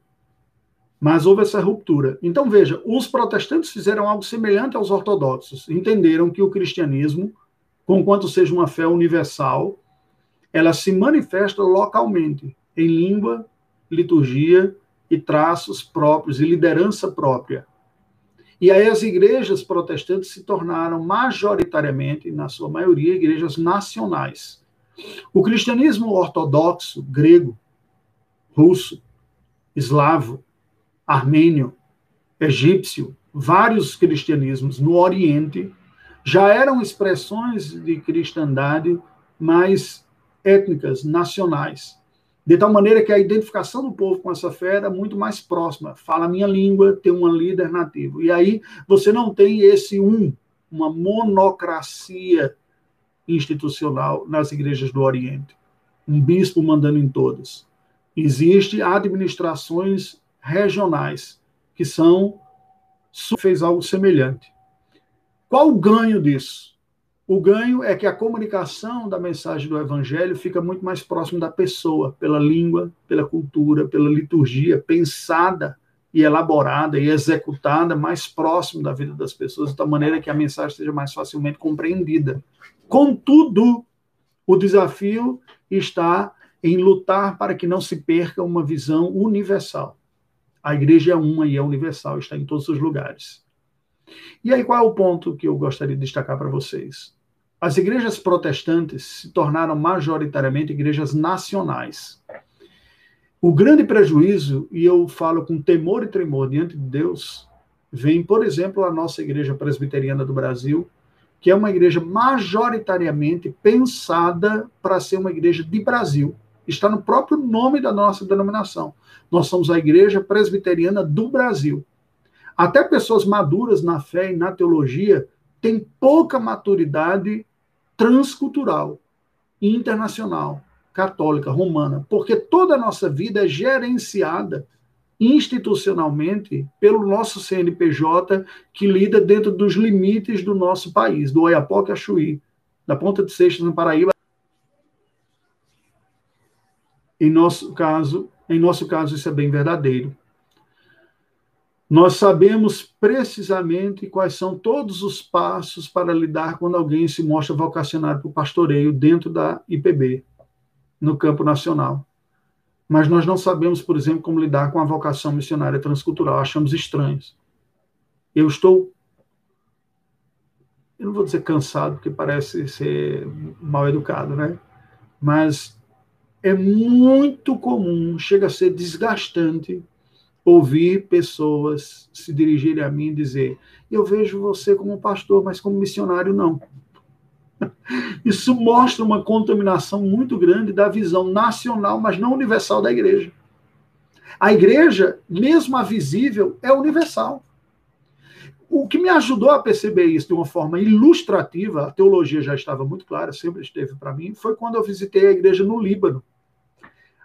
Mas houve essa ruptura. Então, veja, os protestantes fizeram algo semelhante aos ortodoxos. Entenderam que o cristianismo, conquanto seja uma fé universal, ela se manifesta localmente, em língua, liturgia e traços próprios e liderança própria. E aí as igrejas protestantes se tornaram majoritariamente, na sua maioria, igrejas nacionais. O cristianismo ortodoxo grego, russo, eslavo, armênio, egípcio, vários cristianismos no Oriente já eram expressões de cristandade mais étnicas, nacionais. De tal maneira que a identificação do povo com essa fé era muito mais próxima. Fala a minha língua, tem um líder nativo. E aí você não tem esse um, uma monocracia institucional nas igrejas do Oriente. Um bispo mandando em todas. Existem administrações regionais que são fez algo semelhante. Qual o ganho disso? O ganho é que a comunicação da mensagem do evangelho fica muito mais próximo da pessoa, pela língua, pela cultura, pela liturgia, pensada e elaborada e executada mais próximo da vida das pessoas, de tal maneira que a mensagem seja mais facilmente compreendida. Contudo, o desafio está em lutar para que não se perca uma visão universal. A igreja é uma e é universal, está em todos os lugares. E aí, qual é o ponto que eu gostaria de destacar para vocês? As igrejas protestantes se tornaram majoritariamente igrejas nacionais. O grande prejuízo, e eu falo com temor e tremor diante de Deus, vem, por exemplo, a nossa igreja presbiteriana do Brasil, que é uma igreja majoritariamente pensada para ser uma igreja de Brasil. Está no próprio nome da nossa denominação. Nós somos a igreja presbiteriana do Brasil. Até pessoas maduras na fé e na teologia têm pouca maturidade transcultural, internacional, católica, romana, porque toda a nossa vida é gerenciada institucionalmente pelo nosso CNPJ, que lida dentro dos limites do nosso país, do Oiapoque a Chuí, da Ponta de Seixas, na Paraíba. Em nosso caso, em nosso caso, isso é bem verdadeiro. Nós sabemos precisamente quais são todos os passos para lidar quando alguém se mostra vocacionado para o pastoreio dentro da IPB, no campo nacional. Mas nós não sabemos, por exemplo, como lidar com a vocação missionária transcultural, achamos estranhos. Eu estou, eu não vou dizer cansado, porque parece ser mal educado, né? Mas é muito comum, chega a ser desgastante ouvir pessoas se dirigirem a mim e dizer: Eu vejo você como pastor, mas como missionário, não. Isso mostra uma contaminação muito grande da visão nacional, mas não universal da igreja. A igreja, mesmo a visível, é universal. O que me ajudou a perceber isso de uma forma ilustrativa, a teologia já estava muito clara, sempre esteve para mim, foi quando eu visitei a igreja no Líbano.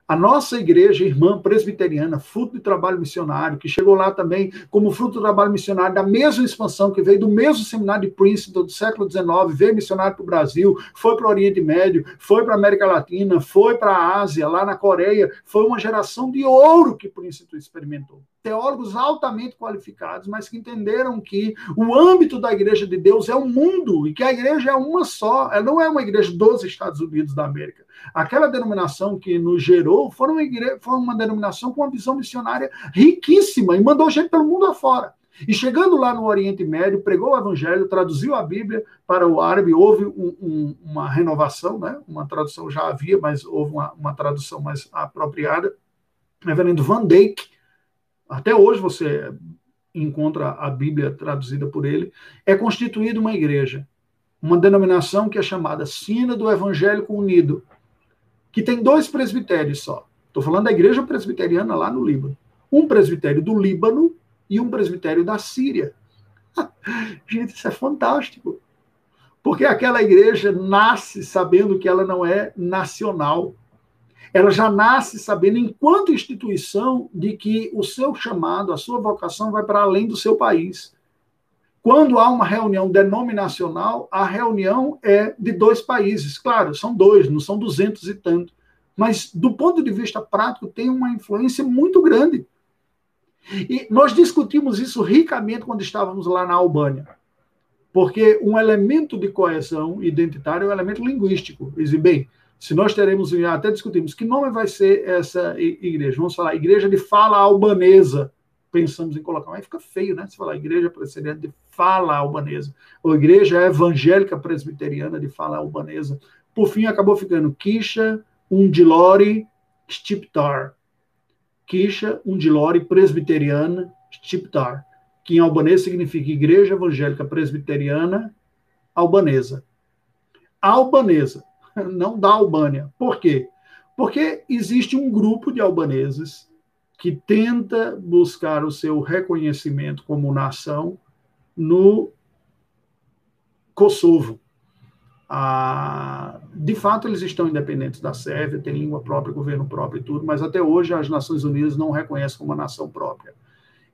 A nossa igreja irmã presbiteriana, fruto de trabalho missionário, que chegou lá também como fruto do trabalho missionário da mesma expansão, que veio do mesmo seminário de Princeton do século XIX, veio missionário para o Brasil, foi para o Oriente Médio, foi para a América Latina, foi para a Ásia, lá na Coreia, foi uma geração de ouro que Princeton experimentou teólogos altamente qualificados, mas que entenderam que o âmbito da igreja de Deus é o mundo e que a igreja é uma só, ela não é uma igreja dos Estados Unidos da América. Aquela denominação que nos gerou foi uma, igreja, foi uma denominação com uma visão missionária riquíssima e mandou gente pelo mundo afora. E chegando lá no Oriente Médio, pregou o Evangelho, traduziu a Bíblia para o árabe, houve um, um, uma renovação, né? uma tradução já havia, mas houve uma, uma tradução mais apropriada. Reverendo Van Dijk, até hoje você encontra a Bíblia traduzida por ele, é constituída uma igreja, uma denominação que é chamada Sina do Evangélico Unido, que tem dois presbitérios só. Estou falando da igreja presbiteriana lá no Líbano. Um presbitério do Líbano e um presbitério da Síria. Gente, isso é fantástico. Porque aquela igreja nasce sabendo que ela não é nacional ela já nasce sabendo, enquanto instituição, de que o seu chamado, a sua vocação vai para além do seu país. Quando há uma reunião denominacional, a reunião é de dois países. Claro, são dois, não são duzentos e tanto. Mas, do ponto de vista prático, tem uma influência muito grande. E nós discutimos isso ricamente quando estávamos lá na Albânia. Porque um elemento de coesão identitária é um elemento linguístico. Dizem, bem, se nós teremos, até discutimos, que nome vai ser essa igreja? Vamos falar, igreja de fala albanesa. Pensamos em colocar, mas fica feio, né? Se falar igreja presbiteriana de fala albanesa, ou igreja evangélica presbiteriana de fala albanesa. Por fim, acabou ficando Kisha Undilori Stiptar. Kisha Undilori presbiteriana Stiptar, que em albanês significa Igreja Evangélica Presbiteriana Albanesa. Albanesa não da Albânia. Por quê? Porque existe um grupo de albaneses que tenta buscar o seu reconhecimento como nação no Kosovo. Ah, de fato, eles estão independentes da Sérvia, têm língua própria, governo próprio e tudo, mas até hoje as Nações Unidas não reconhecem como uma nação própria.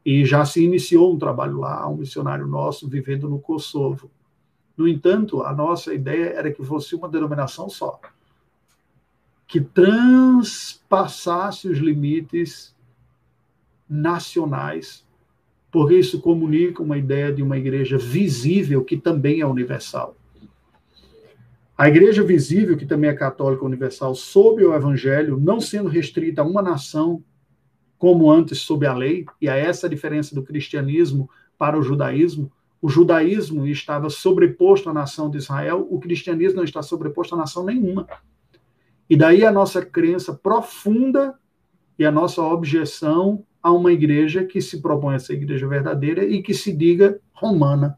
E já se iniciou um trabalho lá, um missionário nosso vivendo no Kosovo. No entanto, a nossa ideia era que fosse uma denominação só, que transpassasse os limites nacionais, porque isso comunica uma ideia de uma igreja visível que também é universal. A igreja visível, que também é católica universal, sob o evangelho, não sendo restrita a uma nação, como antes sob a lei, e a essa diferença do cristianismo para o judaísmo, o judaísmo estava sobreposto à nação de Israel, o cristianismo não está sobreposto à nação nenhuma. E daí a nossa crença profunda e a nossa objeção a uma igreja que se propõe a ser igreja verdadeira e que se diga romana.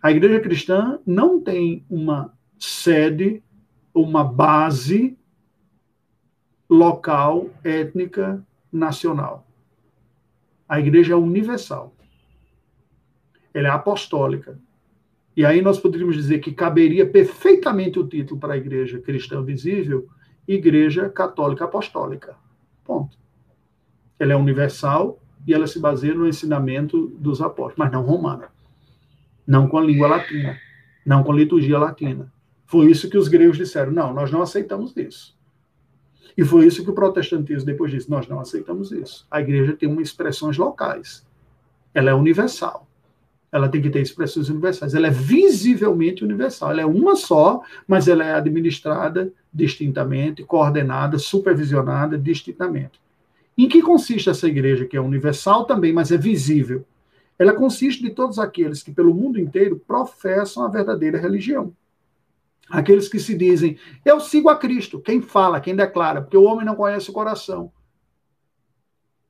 A igreja cristã não tem uma sede, uma base local, étnica, nacional. A igreja é universal ela é apostólica. E aí nós poderíamos dizer que caberia perfeitamente o título para a igreja cristã visível, igreja católica apostólica. Ponto. Ela é universal e ela se baseia no ensinamento dos apóstolos, mas não romana. Não com a língua latina, não com a liturgia latina. Foi isso que os gregos disseram: não, nós não aceitamos isso. E foi isso que o protestantismo depois disse: nós não aceitamos isso. A igreja tem umas expressões locais. Ela é universal ela tem que ter expressões universais. Ela é visivelmente universal. Ela é uma só, mas ela é administrada distintamente, coordenada, supervisionada distintamente. Em que consiste essa igreja que é universal também, mas é visível? Ela consiste de todos aqueles que pelo mundo inteiro professam a verdadeira religião. Aqueles que se dizem, eu sigo a Cristo, quem fala, quem declara, porque o homem não conhece o coração.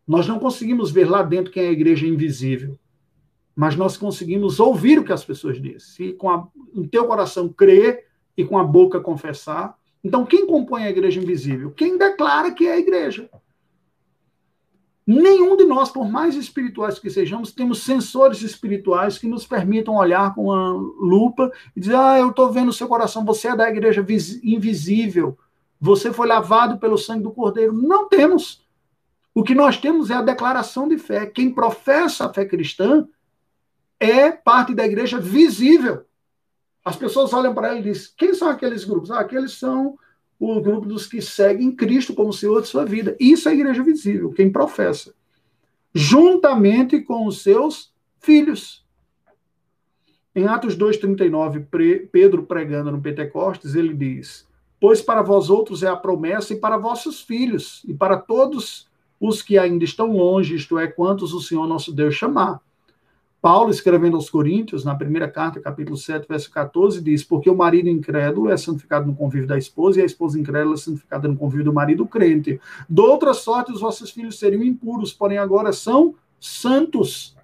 Nós não conseguimos ver lá dentro quem é a igreja invisível. Mas nós conseguimos ouvir o que as pessoas dizem. Se com a, o teu coração crer e com a boca confessar. Então, quem compõe a igreja invisível? Quem declara que é a igreja. Nenhum de nós, por mais espirituais que sejamos, temos sensores espirituais que nos permitam olhar com uma lupa e dizer: Ah, eu estou vendo o seu coração, você é da igreja invisível, você foi lavado pelo sangue do Cordeiro. Não temos. O que nós temos é a declaração de fé. Quem professa a fé cristã é parte da igreja visível. As pessoas olham para ela e dizem: quem são aqueles grupos? Ah, aqueles são o grupo dos que seguem Cristo como Senhor de sua vida. Isso é a igreja visível, quem professa. Juntamente com os seus filhos. Em Atos 2,39, Pedro pregando no Pentecostes, ele diz: Pois para vós outros é a promessa, e para vossos filhos, e para todos os que ainda estão longe, isto é, quantos o Senhor nosso Deus chamar. Paulo, escrevendo aos Coríntios, na primeira carta, capítulo 7, verso 14, diz: Porque o marido incrédulo é santificado no convívio da esposa, e a esposa incrédula é santificada no convívio do marido crente. De outra sorte, os vossos filhos seriam impuros, porém agora são santos.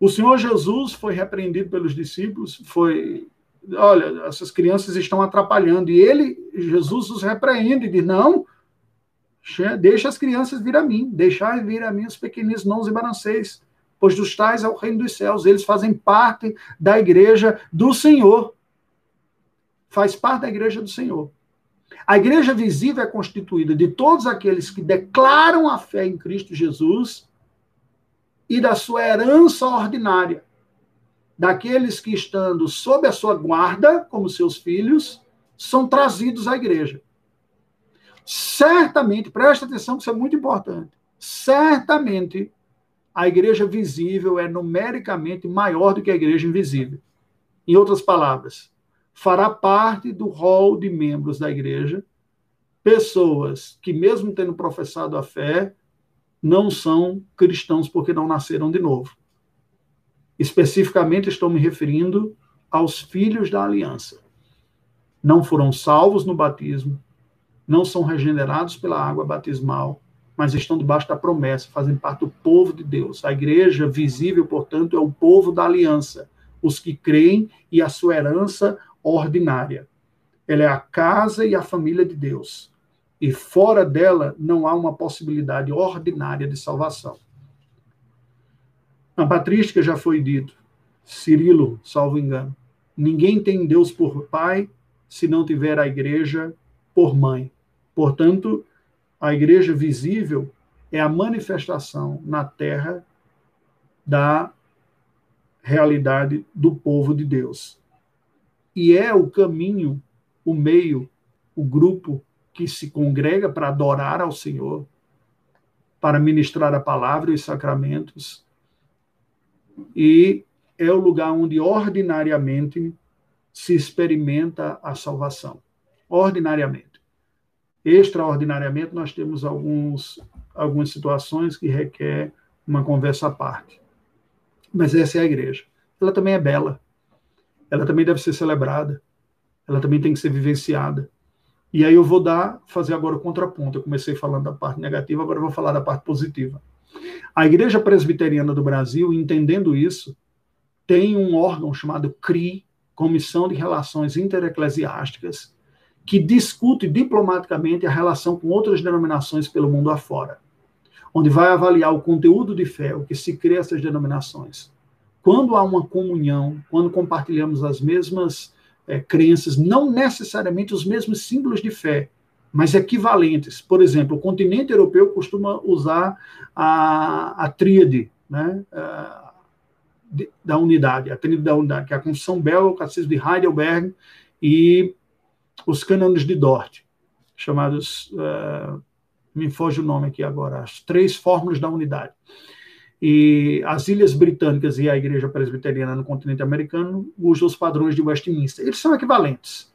O Senhor Jesus foi repreendido pelos discípulos, foi. Olha, essas crianças estão atrapalhando. E ele, Jesus, os repreende e diz: Não, deixa as crianças vir a mim, deixai vir a mim os pequeninos nãos e balanceis pois dos tais é o reino dos céus. Eles fazem parte da igreja do Senhor. Faz parte da igreja do Senhor. A igreja visível é constituída de todos aqueles que declaram a fé em Cristo Jesus e da sua herança ordinária. Daqueles que, estando sob a sua guarda, como seus filhos, são trazidos à igreja. Certamente, presta atenção que isso é muito importante. Certamente, a igreja visível é numericamente maior do que a igreja invisível. Em outras palavras, fará parte do rol de membros da igreja pessoas que, mesmo tendo professado a fé, não são cristãos porque não nasceram de novo. Especificamente, estou me referindo aos filhos da aliança. Não foram salvos no batismo, não são regenerados pela água batismal, mas estão debaixo da promessa, fazem parte do povo de Deus. A igreja visível, portanto, é o povo da aliança, os que creem e a sua herança ordinária. Ela é a casa e a família de Deus. E fora dela não há uma possibilidade ordinária de salvação. Na patrística já foi dito, Cirilo, salvo engano, ninguém tem Deus por pai se não tiver a igreja por mãe. Portanto, a igreja visível é a manifestação na terra da realidade do povo de Deus. E é o caminho, o meio, o grupo que se congrega para adorar ao Senhor, para ministrar a palavra e os sacramentos. E é o lugar onde ordinariamente se experimenta a salvação. Ordinariamente. Extraordinariamente, nós temos alguns, algumas situações que requer uma conversa à parte. Mas essa é a igreja. Ela também é bela. Ela também deve ser celebrada. Ela também tem que ser vivenciada. E aí eu vou dar, fazer agora o contraponto. Eu comecei falando da parte negativa, agora eu vou falar da parte positiva. A Igreja Presbiteriana do Brasil, entendendo isso, tem um órgão chamado CRI, Comissão de Relações Intereclesiásticas, que discute diplomaticamente a relação com outras denominações pelo mundo afora, onde vai avaliar o conteúdo de fé, o que se crê essas denominações. Quando há uma comunhão, quando compartilhamos as mesmas é, crenças, não necessariamente os mesmos símbolos de fé, mas equivalentes. Por exemplo, o continente europeu costuma usar a, a tríade né, a, de, da unidade, a tríade da unidade, que é a Confissão Belga, o Catecismo de Heidelberg e os cânones de Dort, chamados, uh, me foge o nome aqui agora, as três fórmulas da unidade. E as Ilhas Britânicas e a Igreja Presbiteriana no continente americano usam os padrões de Westminster. Eles são equivalentes.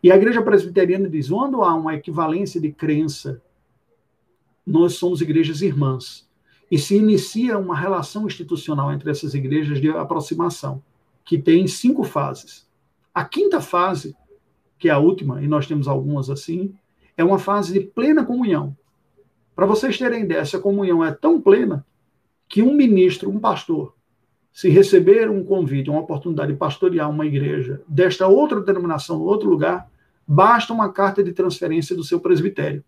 E a Igreja Presbiteriana diz: quando há uma equivalência de crença, nós somos igrejas irmãs. E se inicia uma relação institucional entre essas igrejas de aproximação, que tem cinco fases. A quinta fase que é a última, e nós temos algumas assim, é uma fase de plena comunhão. Para vocês terem ideia, essa comunhão é tão plena que um ministro, um pastor, se receber um convite, uma oportunidade de pastorear uma igreja desta outra denominação, outro lugar, basta uma carta de transferência do seu presbitério.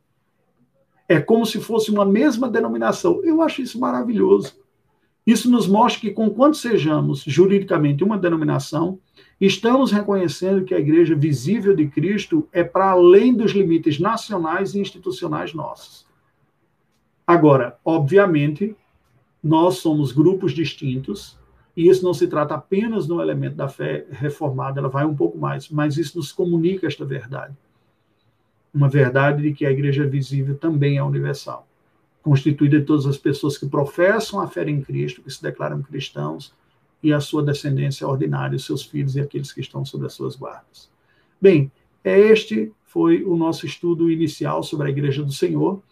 É como se fosse uma mesma denominação. Eu acho isso maravilhoso. Isso nos mostra que, conquanto sejamos juridicamente uma denominação, estamos reconhecendo que a igreja visível de Cristo é para além dos limites nacionais e institucionais nossos. Agora, obviamente, nós somos grupos distintos, e isso não se trata apenas no elemento da fé reformada, ela vai um pouco mais, mas isso nos comunica esta verdade. Uma verdade de que a igreja visível também é universal constituída de todas as pessoas que professam a fé em Cristo, que se declaram cristãos, e a sua descendência ordinária, os seus filhos e aqueles que estão sob as suas guardas. Bem, este foi o nosso estudo inicial sobre a Igreja do Senhor.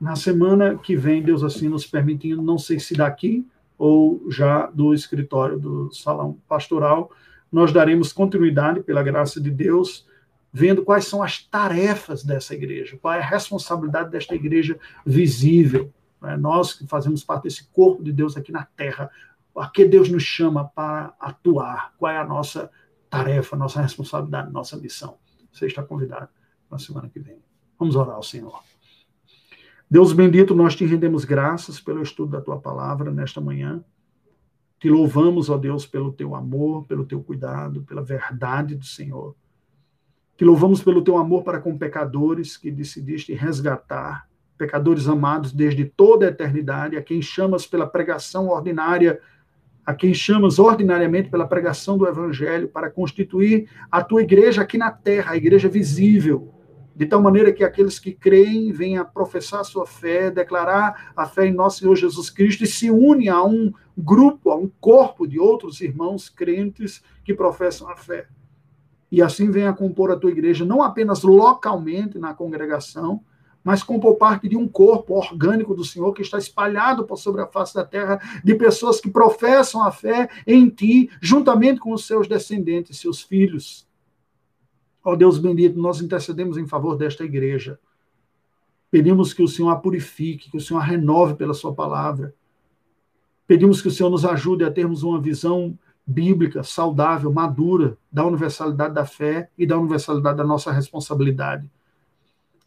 Na semana que vem, Deus assim nos permitindo, não sei se daqui ou já do escritório do salão pastoral, nós daremos continuidade, pela graça de Deus, vendo quais são as tarefas dessa igreja, qual é a responsabilidade desta igreja visível. Né? Nós que fazemos parte desse corpo de Deus aqui na terra, a que Deus nos chama para atuar, qual é a nossa tarefa, nossa responsabilidade, nossa missão. Você está convidado na semana que vem. Vamos orar ao Senhor. Deus bendito, nós te rendemos graças pelo estudo da tua palavra nesta manhã. Te louvamos, ó Deus, pelo teu amor, pelo teu cuidado, pela verdade do Senhor. Te louvamos pelo teu amor para com pecadores que decidiste resgatar, pecadores amados desde toda a eternidade, a quem chamas pela pregação ordinária, a quem chamas ordinariamente pela pregação do evangelho para constituir a tua igreja aqui na terra, a igreja visível, de tal maneira que aqueles que creem venham a professar a sua fé, declarar a fé em nosso Senhor Jesus Cristo e se unem a um grupo, a um corpo de outros irmãos crentes que professam a fé. E assim venha compor a tua igreja, não apenas localmente na congregação, mas compor parte de um corpo orgânico do Senhor que está espalhado por sobre a face da terra, de pessoas que professam a fé em ti, juntamente com os seus descendentes, seus filhos. Ó Deus bendito, nós intercedemos em favor desta igreja. Pedimos que o Senhor a purifique, que o Senhor a renove pela sua palavra. Pedimos que o Senhor nos ajude a termos uma visão bíblica, saudável, madura da universalidade da fé e da universalidade da nossa responsabilidade.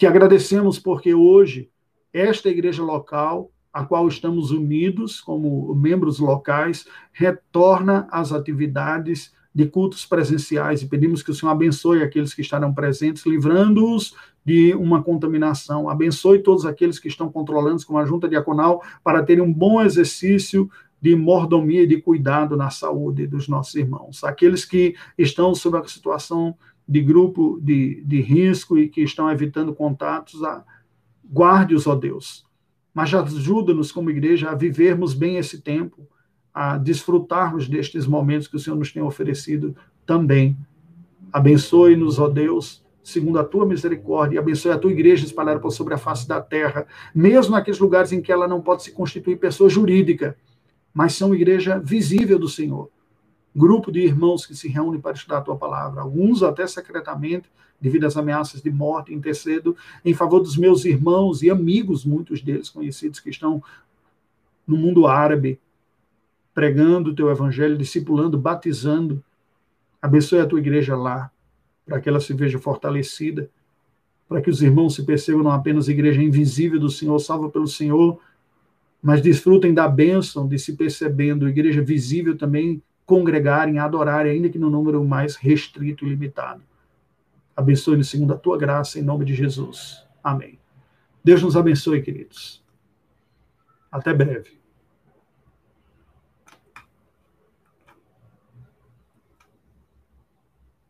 Te agradecemos porque hoje esta igreja local, a qual estamos unidos como membros locais, retorna às atividades de cultos presenciais e pedimos que o Senhor abençoe aqueles que estarão presentes, livrando-os de uma contaminação. Abençoe todos aqueles que estão controlando, como a junta diaconal, para terem um bom exercício de mordomia e de cuidado na saúde dos nossos irmãos. Aqueles que estão sob a situação de grupo de, de risco e que estão evitando contatos, guarde-os, ó Deus. Mas ajuda-nos como igreja a vivermos bem esse tempo, a desfrutarmos destes momentos que o Senhor nos tem oferecido também. Abençoe-nos, ó Deus, segundo a tua misericórdia, e abençoe a tua igreja espalhada por sobre a face da terra, mesmo naqueles lugares em que ela não pode se constituir pessoa jurídica mas são igreja visível do Senhor. Grupo de irmãos que se reúnem para estudar a tua palavra, alguns até secretamente, devido às ameaças de morte, intercedo em favor dos meus irmãos e amigos, muitos deles conhecidos, que estão no mundo árabe, pregando o teu evangelho, discipulando, batizando. Abençoe a tua igreja lá, para que ela se veja fortalecida, para que os irmãos se percebam não apenas igreja invisível do Senhor, salva pelo Senhor, mas desfrutem da bênção de se percebendo igreja visível também congregarem, adorarem, ainda que no número mais restrito e limitado. Abençoe-nos segundo a tua graça, em nome de Jesus. Amém. Deus nos abençoe, queridos. Até breve.